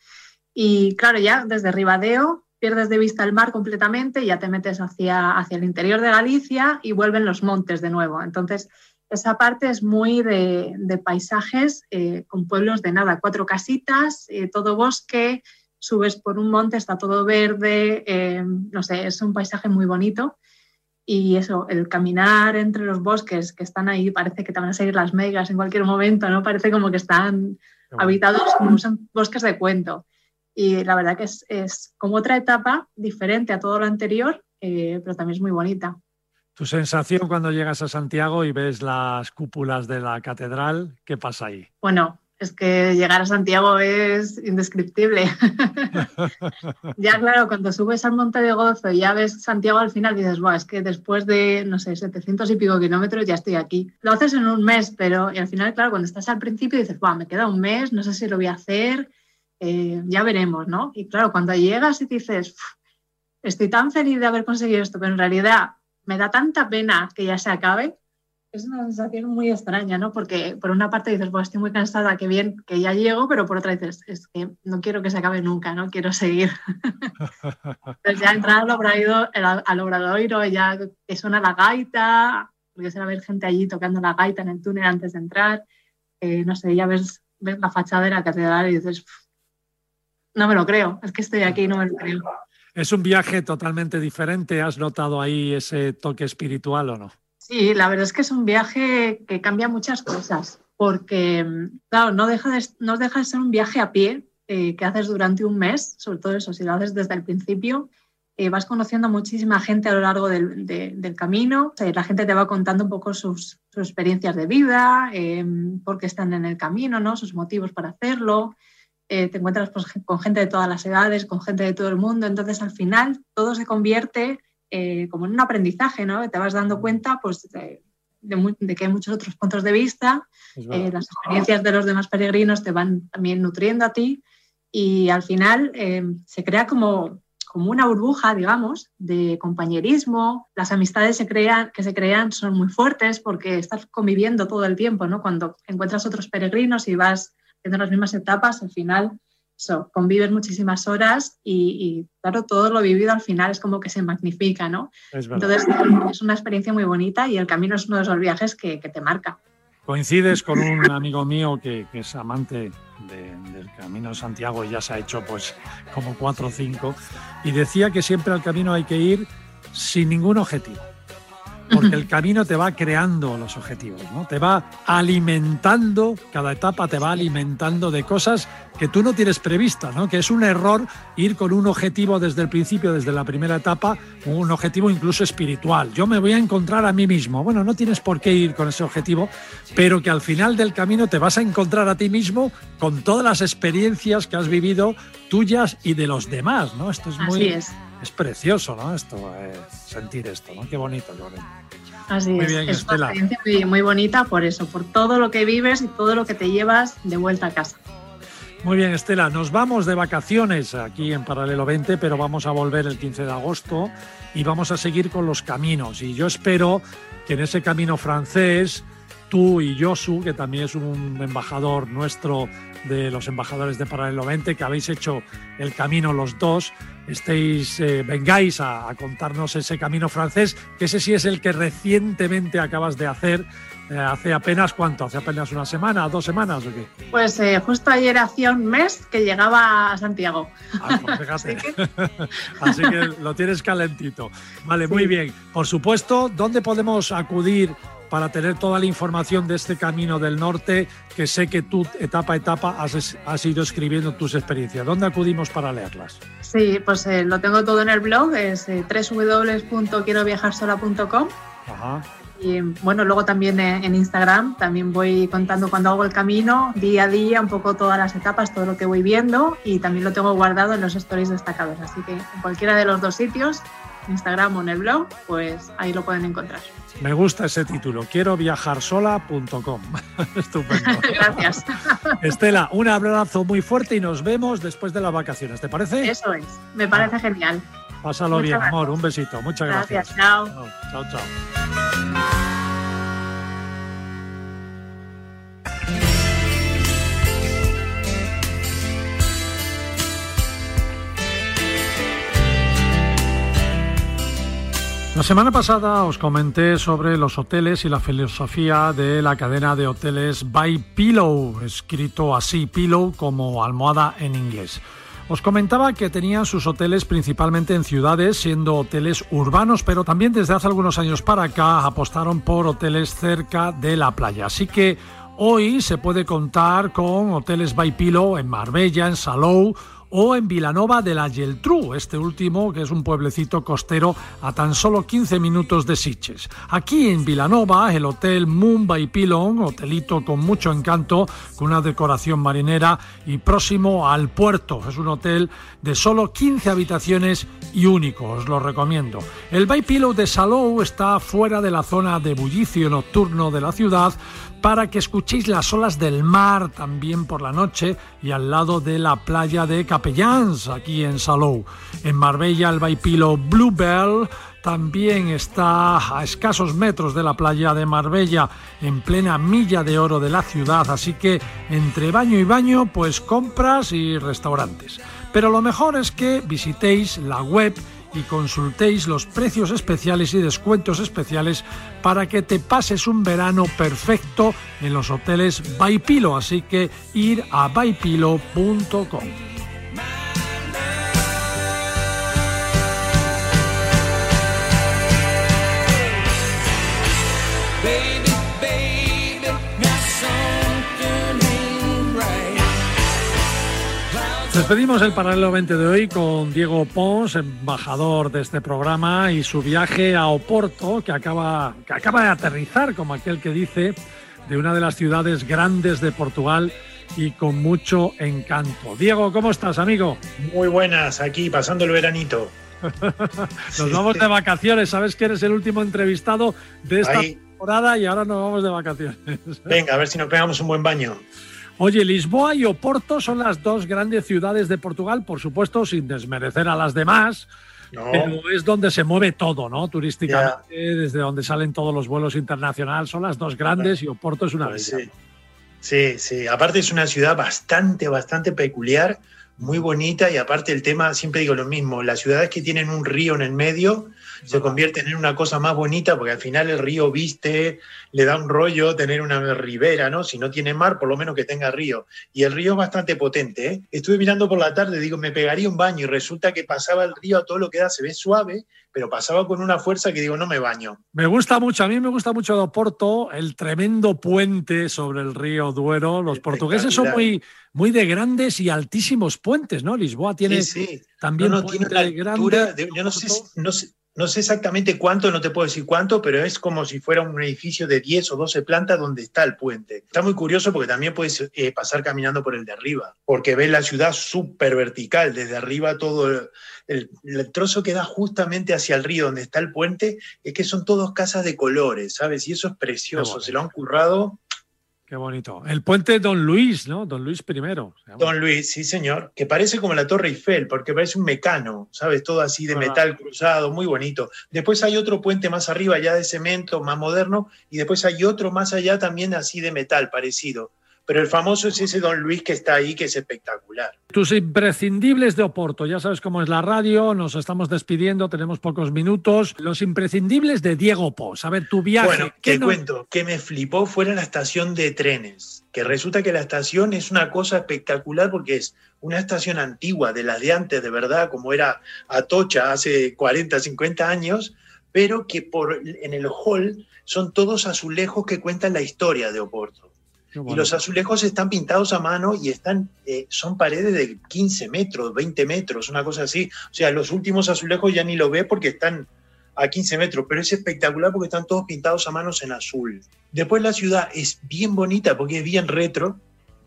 Y claro, ya desde Ribadeo pierdes de vista el mar completamente, ya te metes hacia, hacia el interior de Galicia y vuelven los montes de nuevo. Entonces, esa parte es muy de, paisajes eh, con pueblos de nada, cuatro casitas, eh, todo bosque, subes por un monte, está todo verde, eh, no sé, es un paisaje muy bonito. Y eso, el caminar entre los bosques que están ahí, parece que te van a seguir las megas en cualquier momento, ¿no? Parece como que están habitados como son bosques de cuento. Y la verdad que es, es, como otra etapa diferente a todo lo anterior, pero también es muy bonita. Tu sensación cuando llegas a Santiago y ves las cúpulas de la catedral, ¿qué pasa ahí? Bueno, es que llegar a Santiago es indescriptible. ya claro, cuando subes al Monte de Gozo y ya ves Santiago al final dices, Buah, es que después de, no sé, 700 y pico kilómetros ya estoy aquí. Lo haces en un mes, pero al final, claro, cuando estás al principio dices, Buah, me queda un mes, no sé si lo voy a hacer, eh, ya veremos, ¿no? Y claro, cuando llegas y dices, estoy tan feliz de haber conseguido esto, pero en realidad me da tanta pena que ya se acabe. Es una sensación muy extraña, ¿no? Porque por una parte dices, pues estoy muy cansada, que bien, que ya llego, pero por otra dices, es que no quiero que se acabe nunca, no quiero seguir. Entonces ya entrar al obradoiro, al obradoiro, ya que suena la gaita, porque a ver gente allí tocando la gaita en el túnel antes de entrar, eh, no sé, ya ves, la fachada de la catedral y dices, no me lo creo, es que estoy aquí y no me lo creo. Es un viaje totalmente diferente. ¿Has notado ahí ese toque espiritual o no? Sí, la verdad es que es un viaje que cambia muchas cosas, porque, claro, no deja de, no deja de ser un viaje a pie eh, que haces durante un mes, sobre todo eso, si lo haces desde el principio, eh, vas conociendo muchísima gente a lo largo del, del camino, la gente te va contando un poco sus, sus experiencias de vida, eh, por qué están en el camino, ¿no? sus motivos para hacerlo. te encuentras pues, con gente de todas las edades, con gente de todo el mundo, entonces al final todo se convierte eh, como en un aprendizaje, ¿no? Te vas dando cuenta pues, de, que hay muchos otros puntos de vista, eh, las experiencias de los demás peregrinos te van también nutriendo a ti y al final eh, se crea como, como una burbuja, digamos, de compañerismo. Las amistades se crean, que se crean son muy fuertes porque estás conviviendo todo el tiempo, ¿no? Cuando encuentras otros peregrinos y vas haciendo las mismas etapas, al final eso, convives muchísimas horas y, claro, todo lo vivido al final es como que se magnifica, ¿no? Entonces es una experiencia muy bonita y el camino es uno de esos viajes que, te marca. Coincides con un amigo mío que, es amante del Camino de Santiago y ya se ha hecho pues como cuatro o cinco y decía que siempre al camino hay que ir sin ningún objetivo porque el camino te va creando los objetivos, ¿no? Te va alimentando, cada etapa te va alimentando de cosas que tú no tienes previstas, ¿no? Que es un error ir con un objetivo desde el principio, desde la primera etapa, un objetivo incluso espiritual. Yo me voy a encontrar a mí mismo. Bueno, no tienes por qué ir con ese objetivo, pero que al final del camino te vas a encontrar a ti mismo con todas las experiencias que has vivido tuyas y de los demás, ¿no? Esto es muy es es precioso, ¿no? Esto, eh, sentir esto, ¿no? Qué bonito, Así muy es, bien, es una experiencia muy, bonita por eso, por todo lo que vives y todo lo que te llevas de vuelta a casa. Muy bien, Estela, nos vamos de vacaciones aquí en Paralelo 20, pero vamos a volver el 15 de agosto y vamos a seguir con los caminos. Y yo espero que en ese camino francés, tú y Josu, que también es un embajador nuestro de los embajadores de Paralelo 20, que habéis hecho el camino los dos, estéis, eh, vengáis a, contarnos ese camino francés, que ese sí es el que recientemente acabas de hacer. Eh, hace apenas cuánto, hace apenas una semana, dos semanas o qué? Pues eh, justo ayer hacía un mes que llegaba a Santiago. Ah, pues Así, que... lo tienes calentito. Vale, muy bien. Por supuesto, ¿dónde podemos acudir para tener toda la información de este camino del norte que sé que tú etapa a etapa has, ido escribiendo tus experiencias. ¿Dónde acudimos para leerlas? Sí, pues eh, lo tengo todo en el blog, es eh, www.quieroviajarsola.com. Y bueno, luego también eh, en Instagram, también voy contando cuando hago el camino, día a día, un poco todas las etapas, todo lo que voy viendo y también lo tengo guardado en los stories destacados. Así que en cualquiera de los dos sitios, Instagram o en el blog, pues ahí lo pueden encontrar. Me gusta ese título, quiero viajar sola.com. Estupendo. Gracias. Estela, un abrazo muy fuerte y nos vemos después de las vacaciones, ¿te parece? Eso es, me parece genial. Pásalo bien, amor, un besito, muchas gracias. Gracias, chao. Chao, chao. La semana pasada os comenté sobre los hoteles y la filosofía de la cadena de hoteles By Pillow, escrito así, Pillow como almohada en inglés. Os comentaba que tenían sus hoteles principalmente en ciudades, siendo hoteles urbanos, pero también desde hace algunos años para acá apostaron por hoteles cerca de la playa. Así que hoy se puede contar con hoteles By Pillow en Marbella, en Salou, o en Vilanova de la Geltrú, este último que es un pueblecito costero a tan solo 15 minutos de Siches. Aquí en Vilanova, el hotel Mumbai Pilon, hotelito con mucho encanto, con una decoración marinera y próximo al puerto. Es un hotel de solo 15 habitaciones y único, os lo recomiendo. El Bay Pillow de Salou está fuera de la zona de bullicio nocturno de la ciudad, para que escuchéis las olas del mar también por la noche y al lado de la playa de Capellans, aquí en Salou. En Marbella el Baipilo Bluebell también está a escasos metros de la playa de Marbella, en plena milla de oro de la ciudad, así que entre baño y baño, pues compras y restaurantes. Pero lo mejor es que visitéis la web y consultéis los precios especiales y descuentos especiales para que te pases un verano perfecto en los hoteles Baipilo. Así que ir a baipilo.com. Despedimos el paralelo 20 de hoy con Diego Pons, embajador de este programa, y su viaje a Oporto, que acaba, que acaba de aterrizar, como aquel que dice, de una de las ciudades grandes de Portugal y con mucho encanto. Diego, ¿cómo estás, amigo? Muy buenas, aquí pasando el veranito. nos vamos de vacaciones, sabes que eres el último entrevistado de esta temporada y ahora nos vamos de vacaciones. Venga, a ver si nos pegamos un buen baño. Oye, Lisboa y Oporto son las dos grandes ciudades de Portugal, por supuesto, sin desmerecer a las demás. Pero es donde se mueve todo, ¿no? Turísticamente, desde donde salen todos los vuelos internacionales. Son las dos grandes y Oporto es una pues de ellas. Sí. sí, sí. Aparte es una ciudad bastante, bastante peculiar, muy bonita y aparte el tema, siempre digo lo mismo, las ciudades que tienen un río en el medio se convierten en una cosa más bonita porque al final el río viste, le da un rollo tener una ribera, ¿no? Si no tiene mar, por lo menos que tenga río. Y el río es bastante potente, ¿eh? Estuve mirando por la tarde, digo, me pegaría un baño y resulta que pasaba el río a todo lo que da, se ve suave, pero pasaba con una fuerza que digo, no me baño. Me gusta mucho, a mí me gusta mucho de Oporto, el tremendo puente sobre el río Duero. Los portugueses son muy, muy de grandes y altísimos puentes, ¿no? Lisboa tiene también no, tiene yo no sé, no sé, no sé exactamente cuánto, no te puedo decir cuánto, pero es como si fuera un edificio de 10 o 12 plantas donde está el puente. Está muy curioso porque también puedes eh, pasar caminando por el de arriba, porque ves la ciudad súper vertical, desde arriba todo el, trozo que da justamente hacia el río donde está el puente, es que son todos casas de colores, ¿sabes? Y eso es precioso, se lo han currado Qué bonito. El puente Don Luis, ¿no? Don Luis I. Don Luis, sí, señor. Que parece como la Torre Eiffel, porque parece un mecano, ¿sabes? Todo así de ah. metal cruzado, muy bonito. Después hay otro puente más arriba, ya de cemento, más moderno, y después hay otro más allá también así de metal, parecido. Pero el famoso es ese Don Luis que está ahí, que es espectacular. Tus imprescindibles de Oporto, ya sabes cómo es la radio, nos estamos despidiendo, tenemos pocos minutos. Los imprescindibles de Diego Pos. A ver, tu viaje. Bueno, te cuento, que me flipó fuera la estación de trenes, que resulta que la estación es una cosa espectacular porque es una estación antigua, de las de antes, de verdad, como era Atocha hace 40, 50 años, pero que por, en el hall son todos azulejos que cuentan la historia de Oporto. Y los azulejos están pintados a mano y están, eh, son paredes de 15 metros, 20 metros, una cosa así. O sea, los últimos azulejos ya ni lo ve porque están a 15 metros, pero es espectacular porque están todos pintados a manos en azul. Después la ciudad es bien bonita porque es bien retro,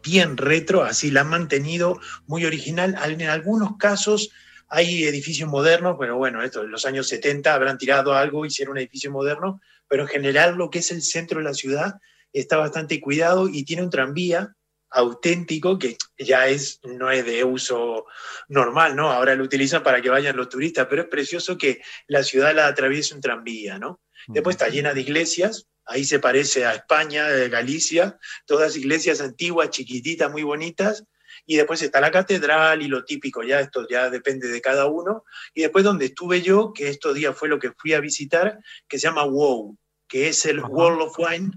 bien retro, así la han mantenido muy original. En algunos casos hay edificios modernos, pero bueno, esto en los años 70 habrán tirado algo, hicieron un edificio moderno, pero en general lo que es el centro de la ciudad está bastante cuidado y tiene un tranvía auténtico que ya es, no es de uso normal, ¿no? Ahora lo utilizan para que vayan los turistas, pero es precioso que la ciudad la atraviese un tranvía, ¿no? Después está llena de iglesias, ahí se parece a España, de Galicia, todas iglesias antiguas, chiquititas, muy bonitas, y después está la catedral y lo típico, ya esto ya depende de cada uno, y después donde estuve yo, que estos días fue lo que fui a visitar, que se llama WOW, que es el World of Wine,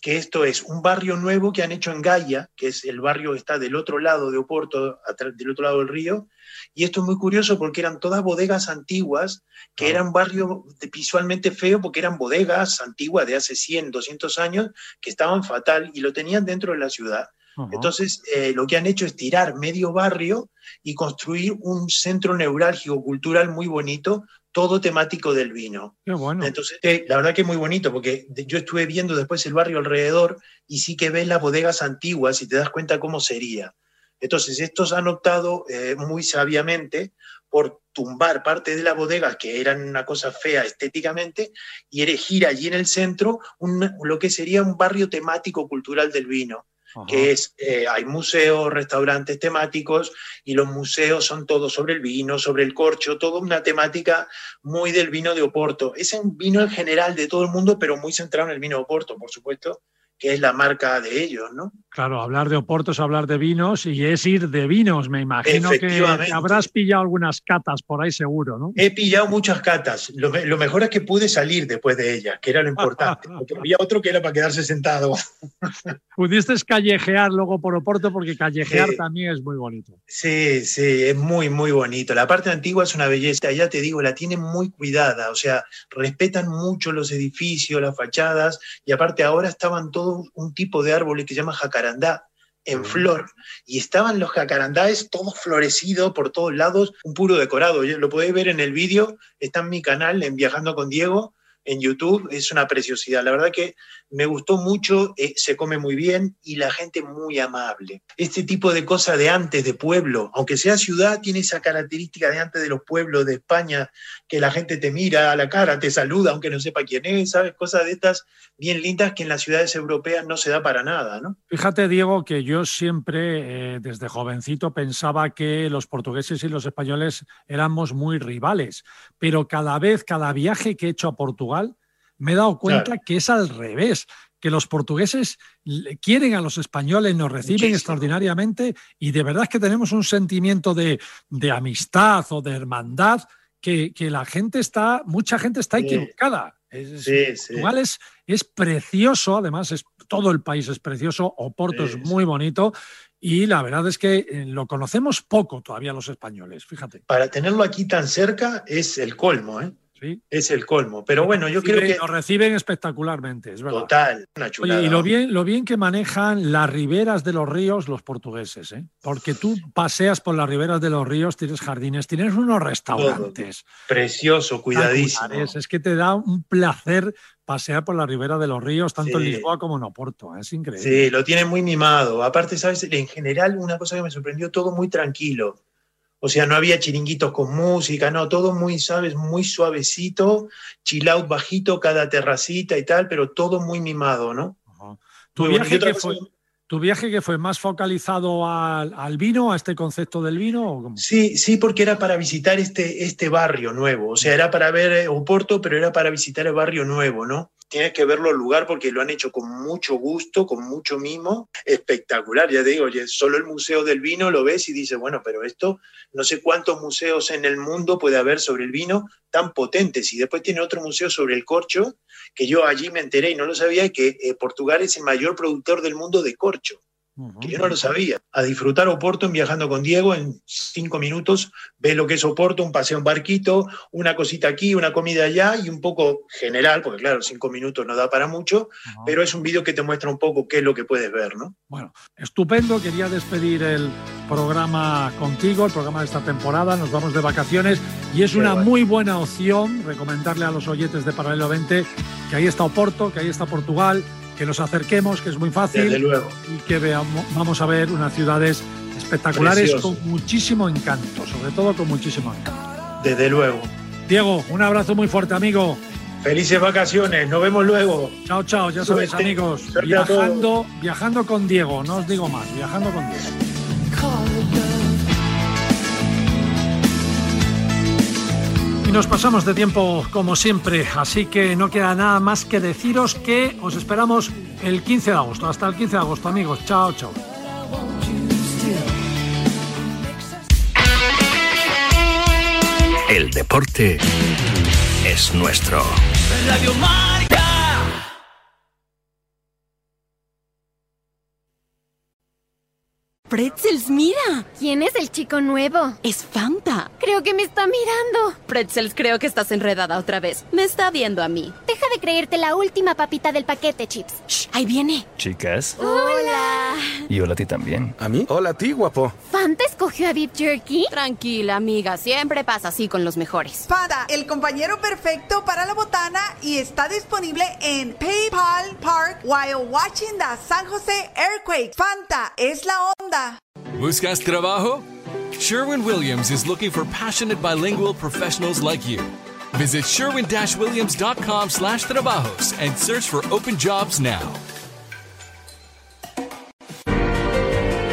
que esto es un barrio nuevo que han hecho en Gaia, que es el barrio que está del otro lado de Oporto, del otro lado del río, y esto es muy curioso porque eran todas bodegas antiguas, que eran barrio visualmente feo porque eran bodegas antiguas de hace 100, 200 años, que estaban fatal y lo tenían dentro de la ciudad. Entonces, eh, lo que han hecho es tirar medio barrio y construir un centro neurálgico cultural muy bonito todo temático del vino. bueno. Entonces, eh, la verdad que es muy bonito, porque yo estuve viendo después el barrio alrededor y sí que ves las bodegas antiguas y te das cuenta cómo sería. Entonces, estos han optado eh, muy sabiamente por tumbar parte de las bodegas que eran una cosa fea estéticamente y erigir allí en el centro lo que sería un barrio temático cultural del vino que es, eh, hay museos, restaurantes temáticos y los museos son todos sobre el vino, sobre el corcho, toda una temática muy del vino de Oporto. Es un vino en general de todo el mundo, pero muy centrado en el vino de Oporto, por supuesto, que es la marca de ellos, ¿no? Claro, hablar de Oporto es hablar de vinos y es ir de vinos. Me imagino que habrás pillado algunas catas por ahí seguro, ¿no? He pillado muchas catas. Lo, mejor es que pude salir después de ellas, que era lo importante. porque había otro que era para quedarse sentado. Pudiste callejear luego por Oporto porque callejear también es muy bonito. Sí, sí, es muy, muy bonito. La parte antigua es una belleza, ya te digo, la tienen muy cuidada. O sea, respetan mucho los edificios, las fachadas y aparte ahora estaban todos un tipo de árboles que se llama jacarandá, en flor y estaban los jacarandáes todos florecidos por todos lados, un puro decorado. Lo podéis ver en el vídeo, está en mi canal en Viajando con Diego en YouTube, es una preciosidad. La verdad que me gustó mucho, eh, se come muy bien y la gente muy amable. Este tipo de cosas de antes, de pueblo, aunque sea ciudad, tiene esa característica de antes de los pueblos de España, que la gente te mira a la cara, te saluda, aunque no sepa quién es, ¿sabes? Cosas de estas bien lindas que en las ciudades europeas no se da para nada, ¿no? Fíjate, Diego, que yo siempre, eh, desde jovencito, pensaba que los portugueses y los españoles éramos muy rivales, pero cada vez, cada viaje que he hecho a Portugal, me he dado cuenta que es al revés, que los portugueses quieren a los españoles, nos reciben extraordinariamente y de verdad es que tenemos un sentimiento de, amistad o de hermandad que, la gente está, mucha gente está equivocada. Portugal es, precioso, además es, todo el país es precioso, Oporto es muy bonito y la verdad es que eh, lo conocemos poco todavía los españoles, fíjate. Para tenerlo aquí tan cerca es el colmo, ¿eh? Es el colmo. Pero bueno, yo creo que. Lo reciben espectacularmente, es verdad. Total, una chulada. y lo bien, lo bien que manejan las riberas de los ríos los portugueses, ¿eh? Porque tú paseas por las riberas de los ríos, tienes jardines, tienes unos restaurantes. Precioso, cuidadísimo. Es que te da un placer pasear por la ribera de los ríos, tanto en Lisboa como en Oporto. ¿eh? Es increíble. Sí, lo tienen muy mimado. Aparte, ¿sabes? En general, una cosa que me sorprendió, todo muy tranquilo. O sea, no había chiringuitos con música, no, todo muy, ¿sabes? Muy suavecito, chill out bajito, cada terracita y tal, pero todo muy mimado, ¿no? ¿Tu, viaje que fue, ¿Tu viaje que fue más focalizado al, vino, a este concepto del vino? Sí, sí, porque era para visitar este, este barrio nuevo. O sea, era para ver eh, Oporto, pero era para visitar el barrio nuevo, ¿no? Tienes que verlo al lugar porque lo han hecho con mucho gusto, con mucho mimo, espectacular. Ya te digo, solo el Museo del Vino lo ves y dices, bueno, pero esto, no sé cuántos museos en el mundo puede haber sobre el vino tan potentes. Y después tiene otro museo sobre el corcho, que yo allí me enteré y no lo sabía, que eh, Portugal es el mayor productor del mundo de corcho que yo no lo sabía. A disfrutar Oporto en Viajando con Diego en cinco minutos, ves lo que es Oporto, un paseo en barquito, una cosita aquí, una comida allá y un poco general, porque claro, cinco minutos no da para mucho, pero es un vídeo que te muestra un poco qué es lo que puedes ver, ¿no? Bueno, estupendo, quería despedir el programa contigo, el programa de esta temporada, nos vamos de vacaciones y es una muy buena opción recomendarle a los oyentes de Paralelo 20 que ahí está Oporto, que ahí está Portugal, que nos acerquemos, que es muy fácil. Y que veamos, vamos a ver unas ciudades espectaculares con muchísimo encanto, sobre todo con muchísimo encanto. Desde luego. Diego, un abrazo muy fuerte, amigo. Felices vacaciones, nos vemos luego. Chao, chao, ya sabéis, amigos. Viajando, viajando con Diego, no os digo más, viajando con Diego. Nos pasamos de tiempo como siempre, así que no queda nada más que deciros que os esperamos el 15 de agosto. Hasta el 15 de agosto, amigos. Chao, chao. El deporte es nuestro. Pretzels, mira. ¿Quién es el chico nuevo? Es Fanta. Creo que me está mirando. Pretzels, creo que estás enredada otra vez. Me está viendo a mí. Deja de creerte la última papita del paquete, Chips. Shh, ahí viene. Chicas. Hola. Y hola a ti también. ¿A mí? Hola a ti, guapo. ¿Fanta escogió a Beef Jerky? Tranquila, amiga. Siempre pasa así con los mejores. Fanta, el compañero perfecto para la botana y está disponible en PayPal Park while watching the San Jose Earthquake. Fanta es la onda. ¿Buscas trabajo? Sherwin Williams is looking for passionate bilingual professionals like you. Visit sherwin-williams.com slash trabajos and search for open jobs now.